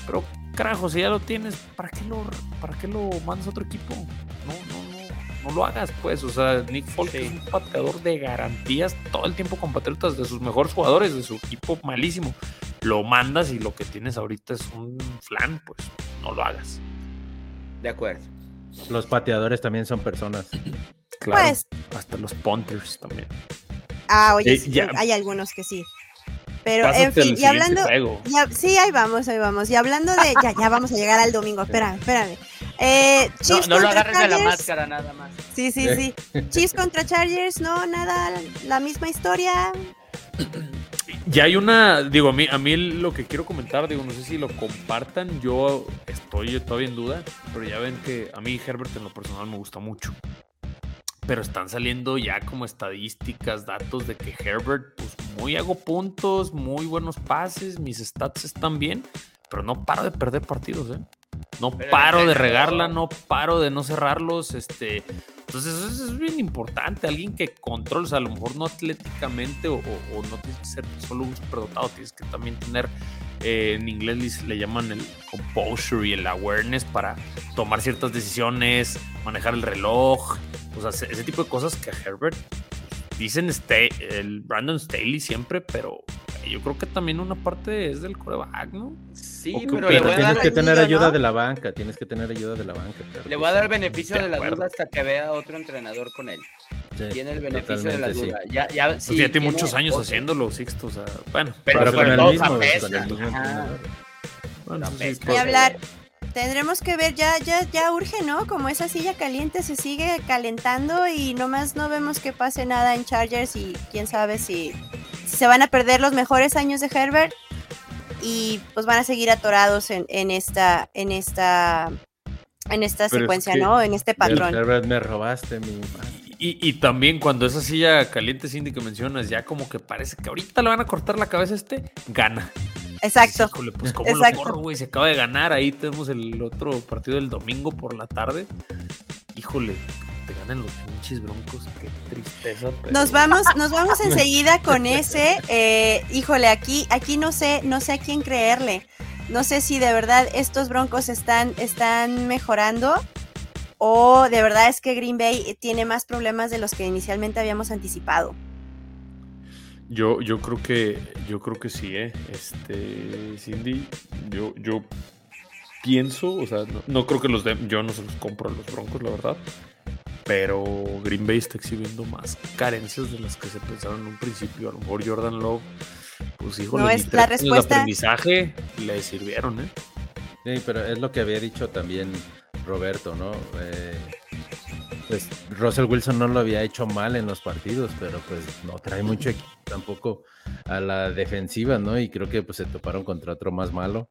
S4: Pero, carajo, si ya lo tienes, ¿para qué lo, para qué lo mandas a otro equipo? No, no, no lo hagas, pues. O sea, Nick Folk es un pateador de garantías todo el tiempo con patriotas de sus mejores jugadores, de su equipo malísimo. Lo mandas y lo que tienes ahorita es un flan, pues no lo hagas.
S3: De acuerdo.
S6: Los pateadores también son personas.
S4: Claro. Pues. Hasta los punters también.
S2: Ah, oye, hay algunos que sí. Pero en fin, y hablando. sí, ahí vamos, ahí vamos. Y hablando de. Ya, ya vamos a llegar al domingo. Espérame, espérame. Eh,
S3: no, no lo agarres de la máscara nada más.
S2: Sí, sí, sí. Chiefs contra Chargers, no, nada, la misma historia.
S4: Ya hay una, digo, a mí, a mí lo que quiero comentar, digo, no sé si lo compartan, yo estoy todavía en duda, pero ya ven que a mí Herbert en lo personal me gusta mucho. Pero están saliendo ya como estadísticas, datos de que Herbert, pues muy hago puntos, muy buenos pases, mis stats están bien, pero no paro de perder partidos, ¿eh? No paro de regarla, no paro de no cerrarlos. Este, entonces eso es bien importante. Alguien que controle, o sea, a lo mejor no atléticamente o, no tienes que ser solo un superdotado, tienes que también tener, eh, en inglés le llaman el composure y el awareness para tomar ciertas decisiones, manejar el reloj, o sea, ese tipo de cosas que a Herbert dicen este, el Brandon Staley siempre, pero yo creo que también una parte es del coreback, ¿no?
S3: Sí, pero,
S6: tienes que tener ayuda de la banca, tienes que tener ayuda de la banca.
S3: Le voy a dar beneficio de, la duda hasta que vea otro entrenador con él. tiene el beneficio de la duda. Ya, ya,
S4: pues ya tiene muchos años haciéndolo, Sixto, o sea, bueno.
S3: Pero, con, el mismo,
S2: Bueno, y hablar, tendremos que ver, ya, ya, ya urge, ¿no? Como esa silla caliente se sigue calentando y nomás no vemos que pase nada en Chargers y quién sabe si se van a perder los mejores años de Herbert y pues van a seguir atorados en, en esta, en esta, en esta secuencia, ¿no? En este patrón.
S6: Herbert, me robaste mi
S4: y, y, también cuando esa silla caliente Cindy que mencionas, ya como que parece que ahorita le van a cortar la cabeza a este, gana.
S2: Exacto.
S4: pues como lo corro, güey, se acaba de ganar. Ahí tenemos el otro partido del domingo por la tarde. Híjole, te ganan los pinches broncos, qué tristeza.
S2: Nos vamos, nos vamos enseguida con ese. Eh, híjole, aquí, aquí no sé, no sé a quién creerle. No sé si de verdad estos broncos están, están mejorando o de verdad es que Green Bay tiene más problemas de los que inicialmente habíamos anticipado.
S4: Yo, yo creo que, yo creo que sí, ¿eh? Este, Cindy, yo, yo pienso, o sea, no, creo que los de, yo no se los compro a los Broncos, la verdad. Pero Green Bay está exhibiendo más carencias de las que se pensaron en un principio. A lo mejor Jordan Love, pues hijo,
S2: no es la respuesta.
S4: de aprendizaje le sirvieron, ¿eh?
S6: Sí, pero es lo que había dicho también Roberto, ¿no? Eh, pues Russell Wilson no lo había hecho mal en los partidos, pero pues no trae mucho equipo tampoco a la defensiva, ¿no? Y creo que pues se toparon contra otro más malo.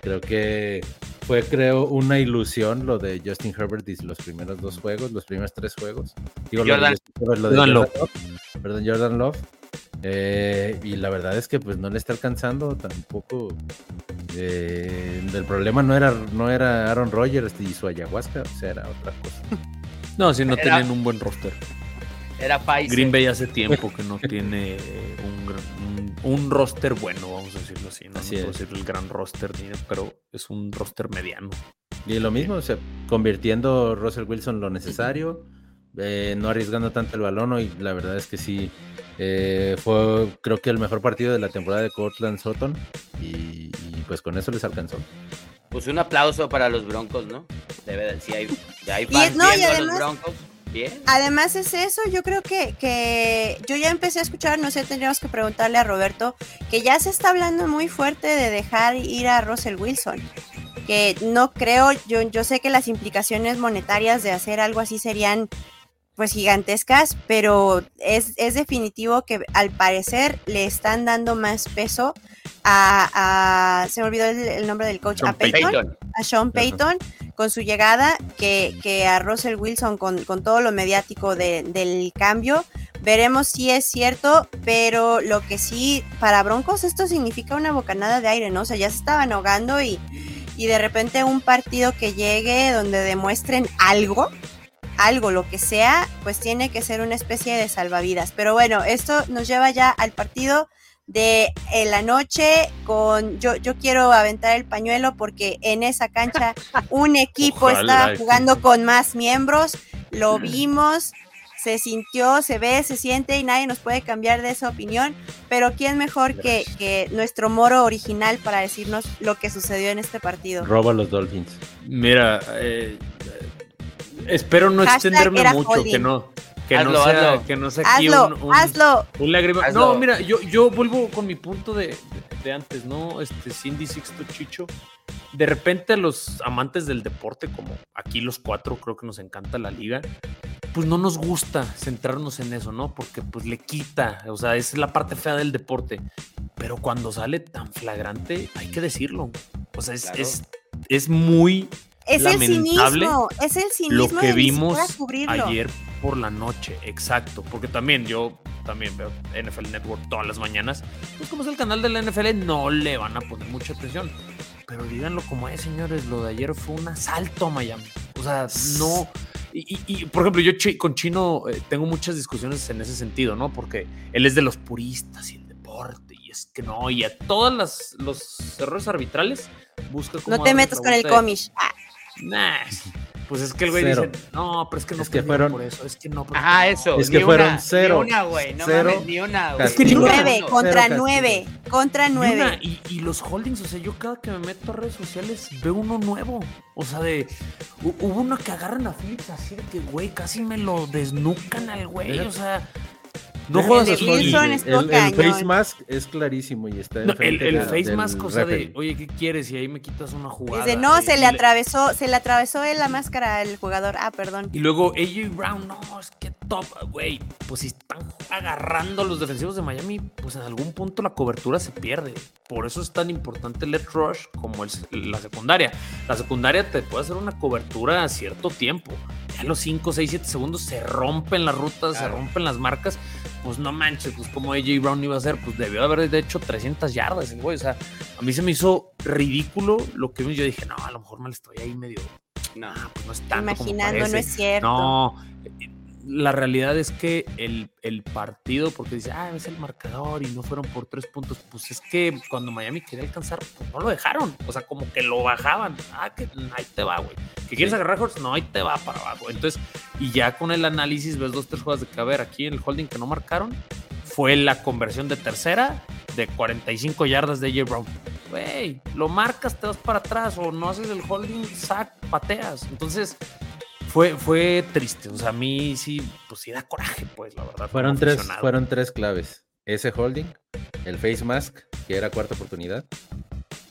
S6: Creo que fue, creo, una ilusión lo de Justin Herbert y los primeros dos juegos, los primeros tres juegos.
S3: Jordan,
S6: Love. Perdón, Jordan Love. Eh, y la verdad es que pues no le está alcanzando tampoco. Eh, el problema no era, no era Aaron Rodgers y su ayahuasca, o sea, era otra cosa.
S4: No, si no tenían un buen roster.
S3: Era país.
S4: Green Bay hace tiempo que no tiene un, roster bueno, vamos a decirlo así. No, así decir el gran roster, pero es un roster mediano.
S6: Y lo mismo, o sea, convirtiendo Russell Wilson lo necesario, eh, no arriesgando tanto el balón, y la verdad es que sí, eh, fue creo que el mejor partido de la temporada de Cortland Sutton, y, pues con eso les alcanzó.
S3: Pues un aplauso para los Broncos, ¿no? Debe de, si hay, hay fans a los Broncos. Bien.
S2: Además es eso, yo creo que, que yo ya empecé a escuchar, no sé, tendríamos que preguntarle a Roberto, que ya se está hablando muy fuerte de dejar ir a Russell Wilson, que no creo, yo, yo sé que las implicaciones monetarias de hacer algo así serían pues gigantescas, pero es, es definitivo que al parecer le están dando más peso a, se me olvidó el, nombre del coach, a Peyton, a Sean Payton con su llegada, que, que a Russell Wilson con, con todo lo mediático del cambio. Veremos si es cierto, pero lo que sí, para Broncos esto significa una bocanada de aire, ¿no? O sea, ya se estaban ahogando y, y de repente un partido que llegue donde demuestren algo, algo, lo que sea, pues tiene que ser una especie de salvavidas. Pero bueno, esto nos lleva ya al partido de la noche con yo yo quiero aventar el pañuelo porque en esa cancha un equipo estaba jugando con más miembros, lo vimos, se sintió, se ve, se siente y nadie nos puede cambiar de esa opinión, pero quién mejor que, que nuestro moro original para decirnos lo que sucedió en este partido.
S6: Roba los Dolphins.
S4: Mira, eh, espero no extenderme mucho, que no que no sea, que no sea aquí
S2: un, un,
S4: hazlo. un lágrima. No, mira, yo, yo vuelvo con mi punto de, de, antes, ¿no? Este Cindy Sixto Chicho. De repente a los amantes del deporte, como aquí los cuatro, creo que nos encanta la liga, pues no nos gusta centrarnos en eso, ¿no? Porque pues le quita, o sea, es la parte fea del deporte. Pero cuando sale tan flagrante, hay que decirlo. O sea, es, es, es muy es el cinismo,
S2: es el cinismo
S4: lo que vimos ayer por la noche, exacto, porque también yo también veo NFL Network todas las mañanas, pues como es el canal de la NFL no le van a poner mucha atención, pero díganlo como es, señores, lo de ayer fue un asalto a Miami, o sea, no y, por ejemplo, yo con Chino eh, tengo muchas discusiones en ese sentido, ¿no? Porque él es de los puristas y el deporte, y es que no, y a todos los errores arbitrales busca
S2: como... No te metas con el cómic. Ah.
S4: Nah, pues es que el güey dice, no, pero es que no
S6: es que fueron por
S4: eso, es que no.
S3: Ah, eso.
S6: Es que fueron cero.
S3: Ni una, güey, no cero, mames, ni una,
S2: güey. Es que nueve, contra nueve, contra nueve.
S4: Y, y, los holdings, o sea, yo cada que me meto a redes sociales veo uno nuevo. O sea, de, hubo uno que agarran a Phillips así de que, güey, casi me lo desnucan al güey, o sea...
S6: No juegas el, el, el, face mask es clarísimo y está
S4: no, el, el face mask, cosa de, oye, ¿qué quieres? Y ahí me quitas una jugada.
S2: Dice, no, se le atravesó, se le atravesó en la máscara al jugador. Ah, perdón.
S4: Y luego AJ Brown, no, es que top, güey. Pues si están agarrando a los defensivos de Miami, pues en algún punto la cobertura se pierde. Por eso es tan importante el let rush como la secundaria. La secundaria te puede hacer una cobertura a cierto tiempo. Ya los 5, 6, 7 segundos se rompen las rutas, se rompen las marcas pues no manches, pues como AJ Brown iba a ser, pues debió haber hecho 300 yardas güey. O sea, a mí se me hizo ridículo lo que yo dije, no, a lo mejor me estoy ahí medio. No, pues no es tanto.
S2: Imaginando, no es cierto.
S4: No, la realidad es que el, partido, porque dice, ah, es el marcador y no fueron por tres puntos, pues es que cuando Miami quería alcanzar, pues no lo dejaron. O sea, como que lo bajaban. Ah, que ahí te va, güey. ¿Que quieres agarrar No, ahí te va para abajo. Entonces, y ya con el análisis ves dos, tres jugadas de caber aquí en el holding que no marcaron. Fue la conversión de tercera de 45 yardas de J. Brown. Güey, lo marcas, te vas para atrás o no haces el holding, sac, pateas. Entonces, fue, fue triste. O sea, a mí sí, pues sí da coraje, pues, la verdad.
S6: Fueron tres, fueron tres claves. Ese holding, el face mask, que era cuarta oportunidad,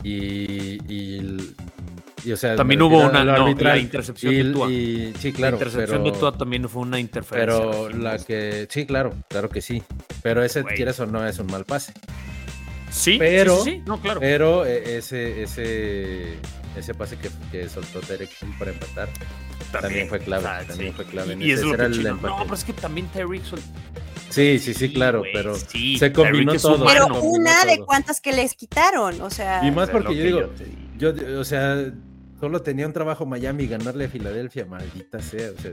S6: y, y, o sea,
S4: también hubo una la intercepción
S6: y, sí, claro.
S4: La intercepción pero, también fue una interferencia.
S6: Pero la que, sí, claro, claro que sí. Pero ese, quieres o no, es un mal pase.
S4: Sí,
S6: pero,
S4: sí, no, claro.
S6: Pero eh, ese, ese, ese pase que, que soltó Derek para empatar también, fue clave. Ah, también fue clave.
S4: Y, es lo que No, pero es que también Terry
S6: Sí, sí, sí, claro, pero se combinó todo.
S2: Pero una de cuantas que les quitaron, o sea.
S6: Y más porque yo digo, yo, o sea, solo tenía un trabajo Miami ganarle a Filadelfia, maldita sea, o sea.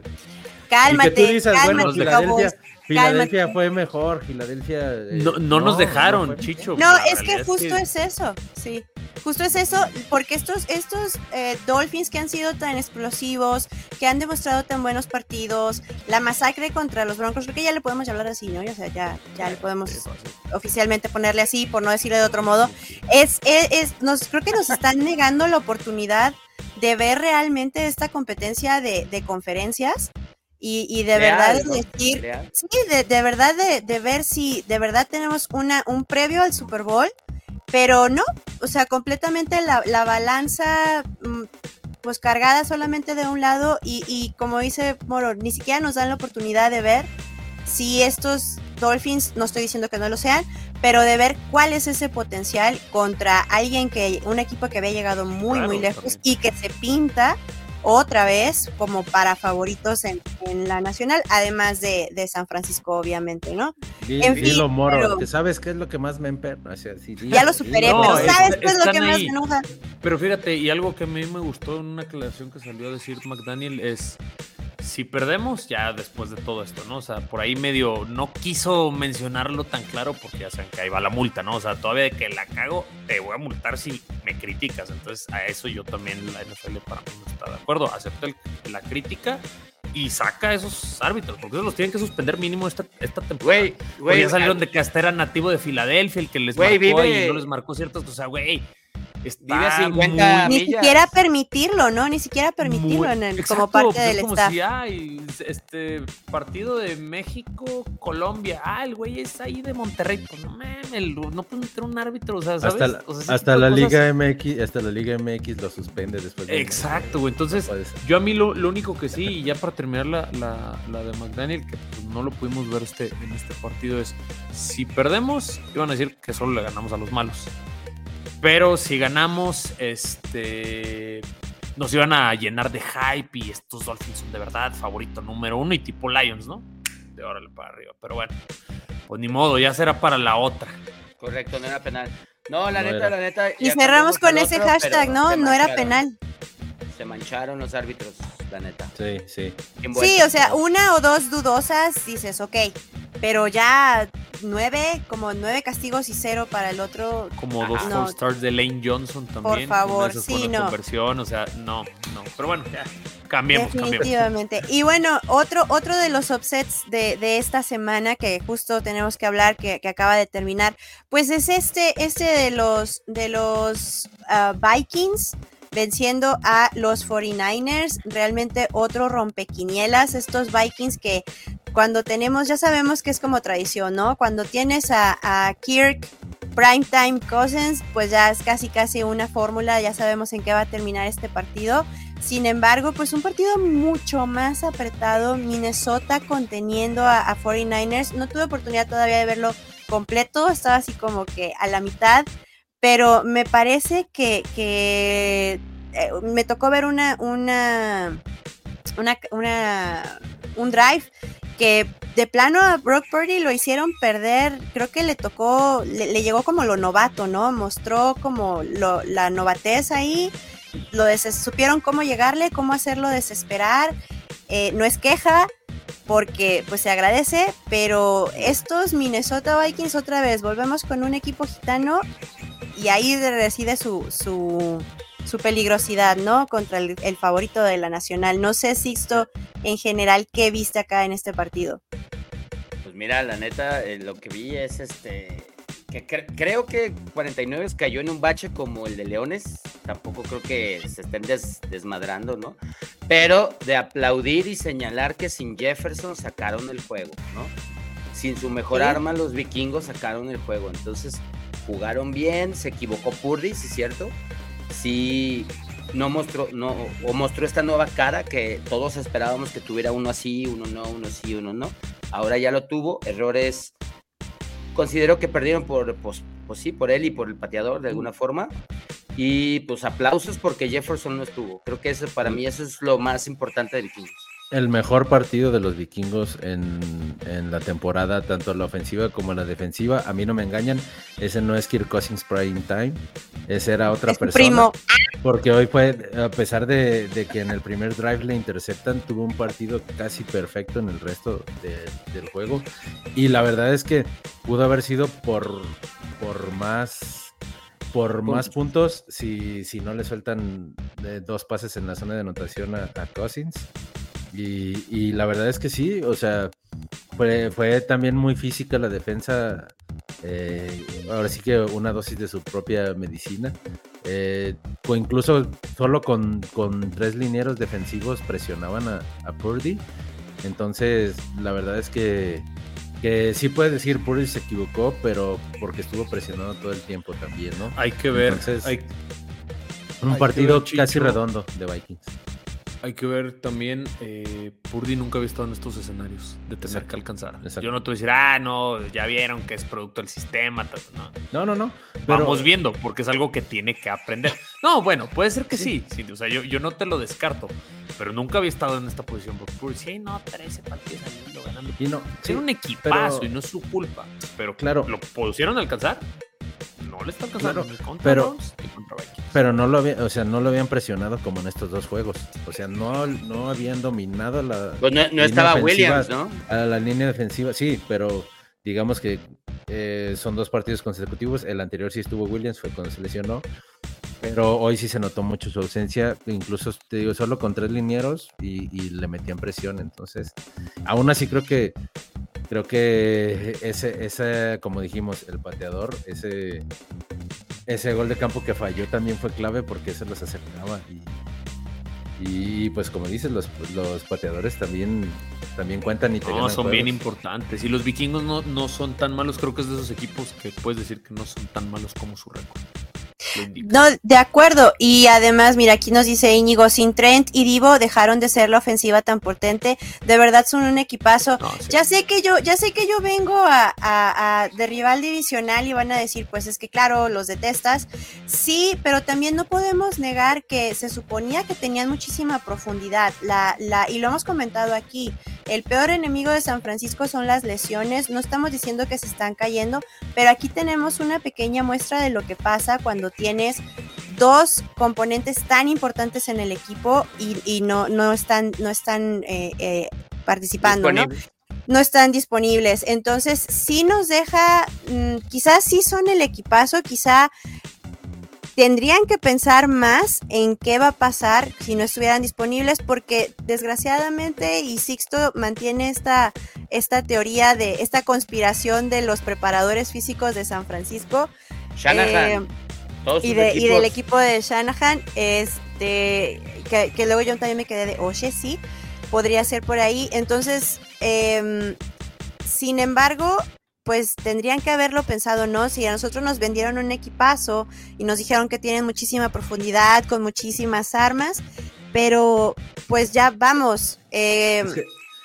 S2: Cálmate,
S6: y que tú dices, bueno, Filadelfia, Filadelfia fue mejor, Filadelfia.
S4: Eh, no, no, nos dejaron, Chicho.
S2: No, es que justo es eso, sí. Justo es eso, porque estos, estos eh, Dolphins que han sido tan explosivos, que han demostrado tan buenos partidos, la masacre contra los Broncos, creo que ya le podemos hablar así, ¿no? O sea, ya, ya le podemos oficialmente ponerle así, por no decirlo de otro modo. Es, es, nos, creo que nos están negando la oportunidad de ver realmente esta competencia de, de conferencias y, de verdad decir, sí, de, verdad de, ver si de verdad tenemos una, un previo al Super Bowl, pero no, o sea, completamente la, balanza mm, pues cargada solamente de un lado y, y como dice Moro, ni siquiera nos dan la oportunidad de ver si estos Dolphins, no estoy diciendo que no lo sean, pero de ver cuál es ese potencial contra alguien que, un equipo que había llegado muy, muy lejos y que se pinta otra vez como para favoritos en, la nacional, además de, San Francisco, obviamente, ¿no?
S6: en fin, Moro, ¿sabes qué es lo que más me emperra?
S2: ya lo superé, pero ¿sabes qué es lo que más me enoja?
S4: Pero fíjate, y algo que a mí me gustó en una aclaración que salió a decir McDaniel es si perdemos, ya después de todo esto, ¿no? O sea, por ahí medio no quiso mencionarlo tan claro porque ya saben que ahí va la multa, ¿no? O sea, todavía de que la cago, te voy a multar si me criticas. Entonces, a eso yo también, la NFL para mí no está de acuerdo. Acepta la crítica y saca a esos árbitros, porque los tienen que suspender mínimo esta, esta temporada. Güey, güey. Ya salieron de que hasta era nativo de Filadelfia, el que les marcó y no les marcó ciertas cosas.
S2: Ni siquiera permitirlo, ¿no? Ni siquiera permitirlo en como parte del como staff.
S4: Si, este partido de México, Colombia. Ah, el güey es ahí de Monterrey. Pues no mames, no puede meter un árbitro, o sea, ¿sabes?
S6: Hasta la, hasta la Liga MX, hasta la Liga MX lo suspende después de
S4: Exacto, güey. Entonces, yo a mí lo, único que sí, y ya para terminar la, la, de McDaniel, que pues, no lo pudimos ver este, en este partido, es si perdemos, iban a decir que solo le ganamos a los malos. Pero si ganamos, este nos iban a llenar de hype y estos Dolphins son de verdad favorito número uno y tipo Lions, ¿no? De órale para arriba. Pero bueno, pues ni modo, ya será para la otra.
S3: Correcto, no era penal. No, la neta, la neta.
S2: Y cerramos con ese hashtag, ¿no? No era penal.
S3: Se mancharon los árbitros, la neta.
S6: Sí, sí.
S2: Sí, o sea, una o dos dudosas dices, ok, pero ya nueve, como nueve castigos y cero para el otro.
S4: Como dos no. stars de Lane Johnson también.
S2: Por favor, sí, no.
S4: Conversión, o sea, no, no. Pero bueno, ya. Cambiemos,
S2: Definitivamente. Y bueno, otro, otro de los upsets de, de, esta semana que justo tenemos que hablar, que, que, acaba de terminar, pues es este, este de los, de los ah, Vikings venciendo a los 49ers. Realmente otro rompequinielas. Estos Vikings que cuando tenemos, ya sabemos que es como tradición, ¿no? Cuando tienes a, a Kirk, Primetime Cousins, pues ya es casi casi una fórmula, ya sabemos en qué va a terminar este partido. Sin embargo, pues un partido mucho más apretado, Minnesota conteniendo a, 49ers. No tuve oportunidad todavía de verlo completo, estaba así como que a la mitad, pero me parece que, eh, me tocó ver una, una, una, una, un drive que de plano a Brock Purdy lo hicieron perder, creo que le tocó, le, llegó como lo novato, ¿no? Mostró como lo, la novatez ahí, lo supieron cómo llegarle, cómo hacerlo desesperar, eh, no es queja, porque pues se agradece, pero estos Minnesota Vikings otra vez, volvemos con un equipo gitano y ahí reside su, su, su peligrosidad, ¿no? Contra el, favorito de la nacional. No sé, Sixto, en general, ¿qué viste acá en este partido?
S3: Pues mira, la neta, eh, lo que vi es este que creo que 49 cayó en un bache como el de Leones. Tampoco creo que se estén desmadrando, ¿no? Pero de aplaudir y señalar que sin Jefferson sacaron el juego, ¿no? Sin su mejor arma, los vikingos sacaron el juego. Entonces, jugaron bien, se equivocó Purdy, sí es cierto. Sí, no mostró, no, o mostró esta nueva cara que todos esperábamos que tuviera uno así, uno no, uno sí, uno no. Ahora ya lo tuvo, errores considero que perdieron por, pues, pues, sí, por él y por el pateador de alguna forma. Y pues aplausos porque Jefferson no estuvo. Creo que eso para mí eso es lo más importante de Vikingos.
S6: El mejor partido de los vikingos en, en, la temporada, tanto la ofensiva como la defensiva, a mí no me engañan, ese no es Kirk Cousins Prime Time, ese era otra persona. Primo. Porque hoy fue, a pesar de, de, que en el primer drive le interceptan, tuvo un partido casi perfecto en el resto del juego. Y la verdad es que pudo haber sido por, por más por más puntos si, si no le sueltan eh, dos pases en la zona de anotación a, Cousins. Y, la verdad es que sí, o sea, fue, fue también muy física la defensa. Eh, ahora sí que una dosis de su propia medicina. Eh, o incluso solo con, con, tres linieros defensivos presionaban a, a Purdy. Entonces, la verdad es que que sí puede decir Purdy se equivocó, pero porque estuvo presionado todo el tiempo también, ¿no?
S4: Hay que ver.
S6: un partido casi redondo de Vikings.
S4: Hay que ver también, eh, Purdy nunca había estado en estos escenarios de tener que alcanzar. Yo no te voy a decir, ah, no, ya vieron que es producto del sistema. No,
S6: no, no. no
S4: Vamos viendo, porque es algo que tiene que aprender. No, bueno, puede ser que sí. sí, o sea, yo, yo no te lo descarto, pero nunca había estado en esta posición. Porque Purdy, sí, no, 13 partidos al ganando. Y no, Era un equipazo y no es su culpa. Pero claro, ¿lo pudieron alcanzar? No le está alcanzando contra
S6: pero, Pero no lo, había, o sea, no lo habían presionado como en estos dos juegos. O sea, no, no habían dominado la.
S3: Pues no, estaba Williams, ¿no?
S6: A la línea defensiva, sí, pero digamos que eh, son dos partidos consecutivos. El anterior sí estuvo Williams, fue cuando se lesionó. Pero hoy sí se notó mucho su ausencia, incluso te digo, solo con tres linieros y, y le metían presión. Entonces, aún así creo que creo que ese, ese, como dijimos, el pateador, ese, ese gol de campo que falló también fue clave porque se los acercaba. Y, pues como dices, los, los pateadores también, también cuentan y te
S4: No, son bien importantes. Y los vikingos no, no son tan malos, creo que es de esos equipos que puedes decir que no son tan malos como su récord.
S2: No, de acuerdo. Y además, mira, aquí nos dice Íñigo, sin Trent y Divo dejaron de ser la ofensiva tan potente. De verdad son un equipazo. Ya sé que yo, ya sé que yo vengo a, a, de rival divisional y van a decir, pues es que claro, los detestas. Sí, pero también no podemos negar que se suponía que tenían muchísima profundidad. La, la, y lo hemos comentado aquí. El peor enemigo de San Francisco son las lesiones. No estamos diciendo que se están cayendo, pero aquí tenemos una pequeña muestra de lo que pasa cuando tienes dos componentes tan importantes en el equipo y, no, no están, no están eh, eh, participando, ¿no? no están disponibles. Entonces, sí nos deja, mm, quizás sí son el equipazo, quizá tendrían que pensar más en qué va a pasar si no estuvieran disponibles, porque desgraciadamente, y Sixto mantiene esta, esta teoría de esta conspiración de los preparadores físicos de San Francisco.
S3: Shanahan.
S2: Eh, y, del equipo de Shanahan, este, que, luego yo también me quedé de, oye, sí, podría ser por ahí. Entonces, em, sin embargo, pues tendrían que haberlo pensado, ¿no? Si a nosotros nos vendieron un equipazo y nos dijeron que tienen muchísima profundidad, con muchísimas armas, pero pues ya vamos. Eh,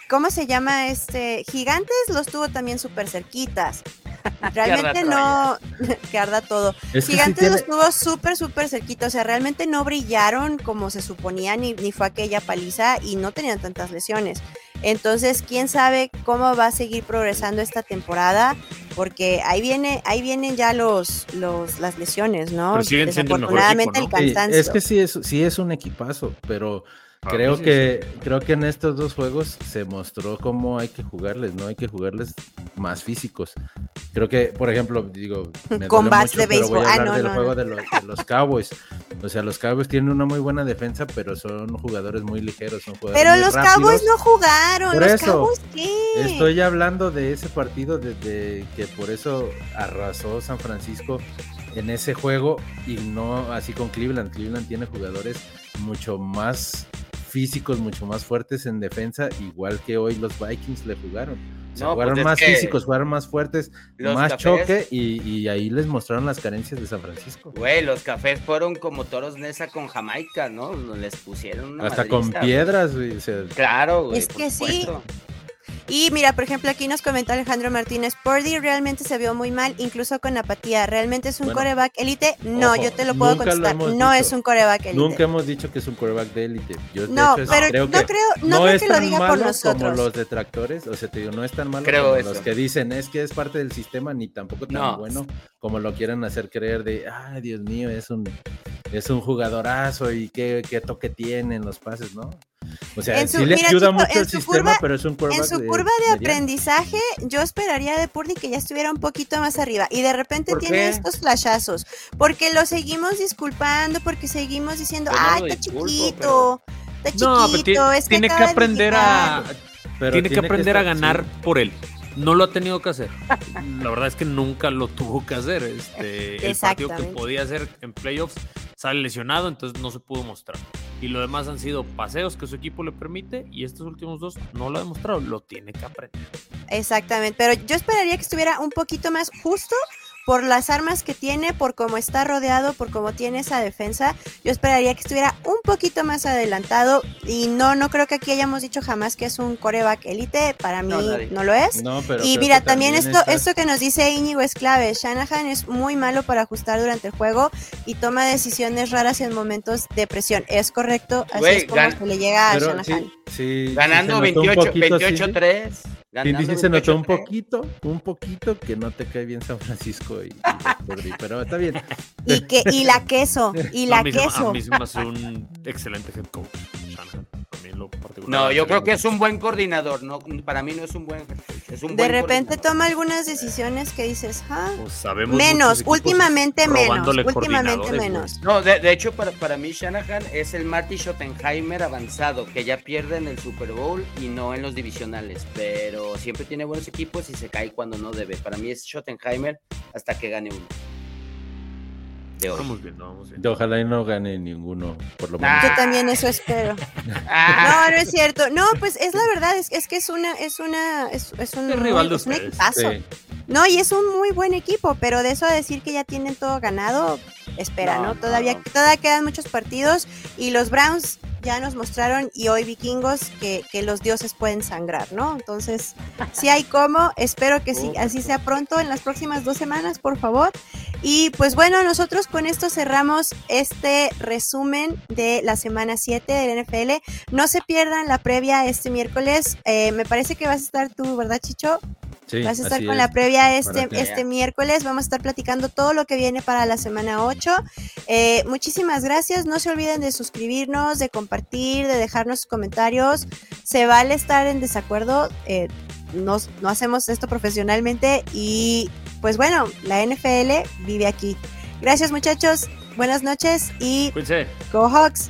S2: ¿Cómo se llama este? Gigantes los tuvo también súper cerquitas. Realmente no, que arda todo. Gigantes los tuvo súper, súper cerquita, o sea, realmente no brillaron como se suponía, ni, ni fue aquella paliza y no tenían tantas lesiones. Entonces, quién sabe cómo va a seguir progresando esta temporada, porque ahí viene, ahí vienen ya los, los las lesiones, ¿no?
S4: Desafortunadamente
S6: el, cansancio. Es que sí es, sí es un equipazo, pero Creo que, creo que en estos dos juegos se mostró cómo hay que jugarles, ¿no? Hay que jugarles más físicos. Creo que, por ejemplo, digo,
S2: me mucho, de béisbol.
S6: voy a ah, hablar del juego de los, Cowboys. O sea, los Cowboys tienen una muy buena defensa, pero son jugadores muy ligeros, son jugadores
S2: Pero los Cowboys no jugaron,
S6: por
S2: los
S6: eso,
S2: Cowboys ¿qué?
S6: Estoy hablando de ese partido desde que por eso arrasó San Francisco en ese juego y no así con Cleveland. Cleveland tiene jugadores mucho más físicos mucho más fuertes en defensa, igual que hoy los Vikings le jugaron. jugaron pues más físicos, jugaron más fuertes, más choque y, ahí les mostraron las carencias de San Francisco.
S3: Güey, los cafés fueron como toros Nesa con Jamaica, ¿no? Les pusieron
S6: Hasta con piedras, güey.
S3: claro, güey.
S2: Es que sí. Y mira, por ejemplo, aquí nos comenta Alejandro Martínez, Purdy realmente se vio muy mal, incluso con apatía. ¿Realmente es un coreback élite? No, yo te lo puedo contestar. No es un coreback élite.
S6: Nunca hemos dicho que es un coreback de élite.
S2: no, pero no creo, no, creo que lo diga por nosotros.
S6: Como los detractores, o sea, te digo, no es tan malo como los que dicen es que es parte del sistema, ni tampoco tan bueno como lo quieren hacer creer de, ay, Dios mío, es un, es un jugadorazo y qué, qué toque tienen los pases, ¿no? O sea, sí le ayuda mucho el sistema, pero es un
S2: En su curva de aprendizaje, yo esperaría de Purdy que ya estuviera un poquito más arriba. Y de repente tiene estos flashazos. Porque lo seguimos disculpando, porque seguimos diciendo, ay, está chiquito. Está chiquito,
S4: no, tiene que aprender a. tiene, que aprender a ganar por él no lo ha tenido que hacer. La verdad es que nunca lo tuvo que hacer. Este, el partido que podía hacer en playoffs sale lesionado, entonces no se pudo mostrar. Y lo demás han sido paseos que su equipo le permite y estos últimos dos no lo ha demostrado, lo tiene que aprender.
S2: Exactamente, pero yo esperaría que estuviera un poquito más justo por las armas que tiene, por cómo está rodeado, por cómo tiene esa defensa, yo esperaría que estuviera un poquito más adelantado y no, no creo que aquí hayamos dicho jamás que es un coreback elite, para mí no, lo es. y mira, también, esto, esto que nos dice Íñigo es clave, Shanahan es muy malo para ajustar durante el juego y toma decisiones raras en momentos de presión, es correcto, así es como se le llega a Shanahan.
S3: Ganando 28-3.
S6: Y dice, se notó un poquito, un poquito que no te cae bien San Francisco y, pero está bien.
S2: Y que y la queso, y la queso.
S4: A mí es un excelente head coach.
S3: No, yo creo que es un buen coordinador, no, para mí no es un buen, es un
S2: De repente toma algunas decisiones que dices, ah, pues menos, últimamente menos, últimamente menos.
S3: No, de, hecho para, para mí Shanahan es el Marty Schottenheimer avanzado, que ya pierde en el Super Bowl y no en los divisionales, pero siempre tiene buenos equipos y se cae cuando no debe. Para mí es Schottenheimer hasta que gane uno.
S4: Vamos viendo, vamos
S6: Ojalá y no gane ninguno, por lo menos.
S2: Yo también eso espero. no, no es cierto. No, pues es la verdad, es, es que es una, es una, es, es un,
S4: rival
S2: es un equipazo. No, y es un muy buen equipo, pero de eso a decir que ya tienen todo ganado, espera, ¿no? Todavía, todavía quedan muchos partidos y los Browns ya nos mostraron y hoy vikingos que, los dioses pueden sangrar, ¿no? Entonces, si hay como, espero que sí, así sea pronto en las próximas dos semanas, por favor. Y pues bueno, nosotros con esto cerramos este resumen de la semana 7 del NFL. No se pierdan la previa este miércoles. Eh, me parece que vas a estar tú, ¿verdad, Chicho? Vas a estar con la previa este, este miércoles. Vamos a estar platicando todo lo que viene para la semana 8. Eh, muchísimas gracias. No se olviden de suscribirnos, de compartir, de dejarnos comentarios. Se vale estar en desacuerdo. Eh, no hacemos esto profesionalmente y pues bueno, la NFL vive aquí. Gracias muchachos, buenas noches y Go Hawks.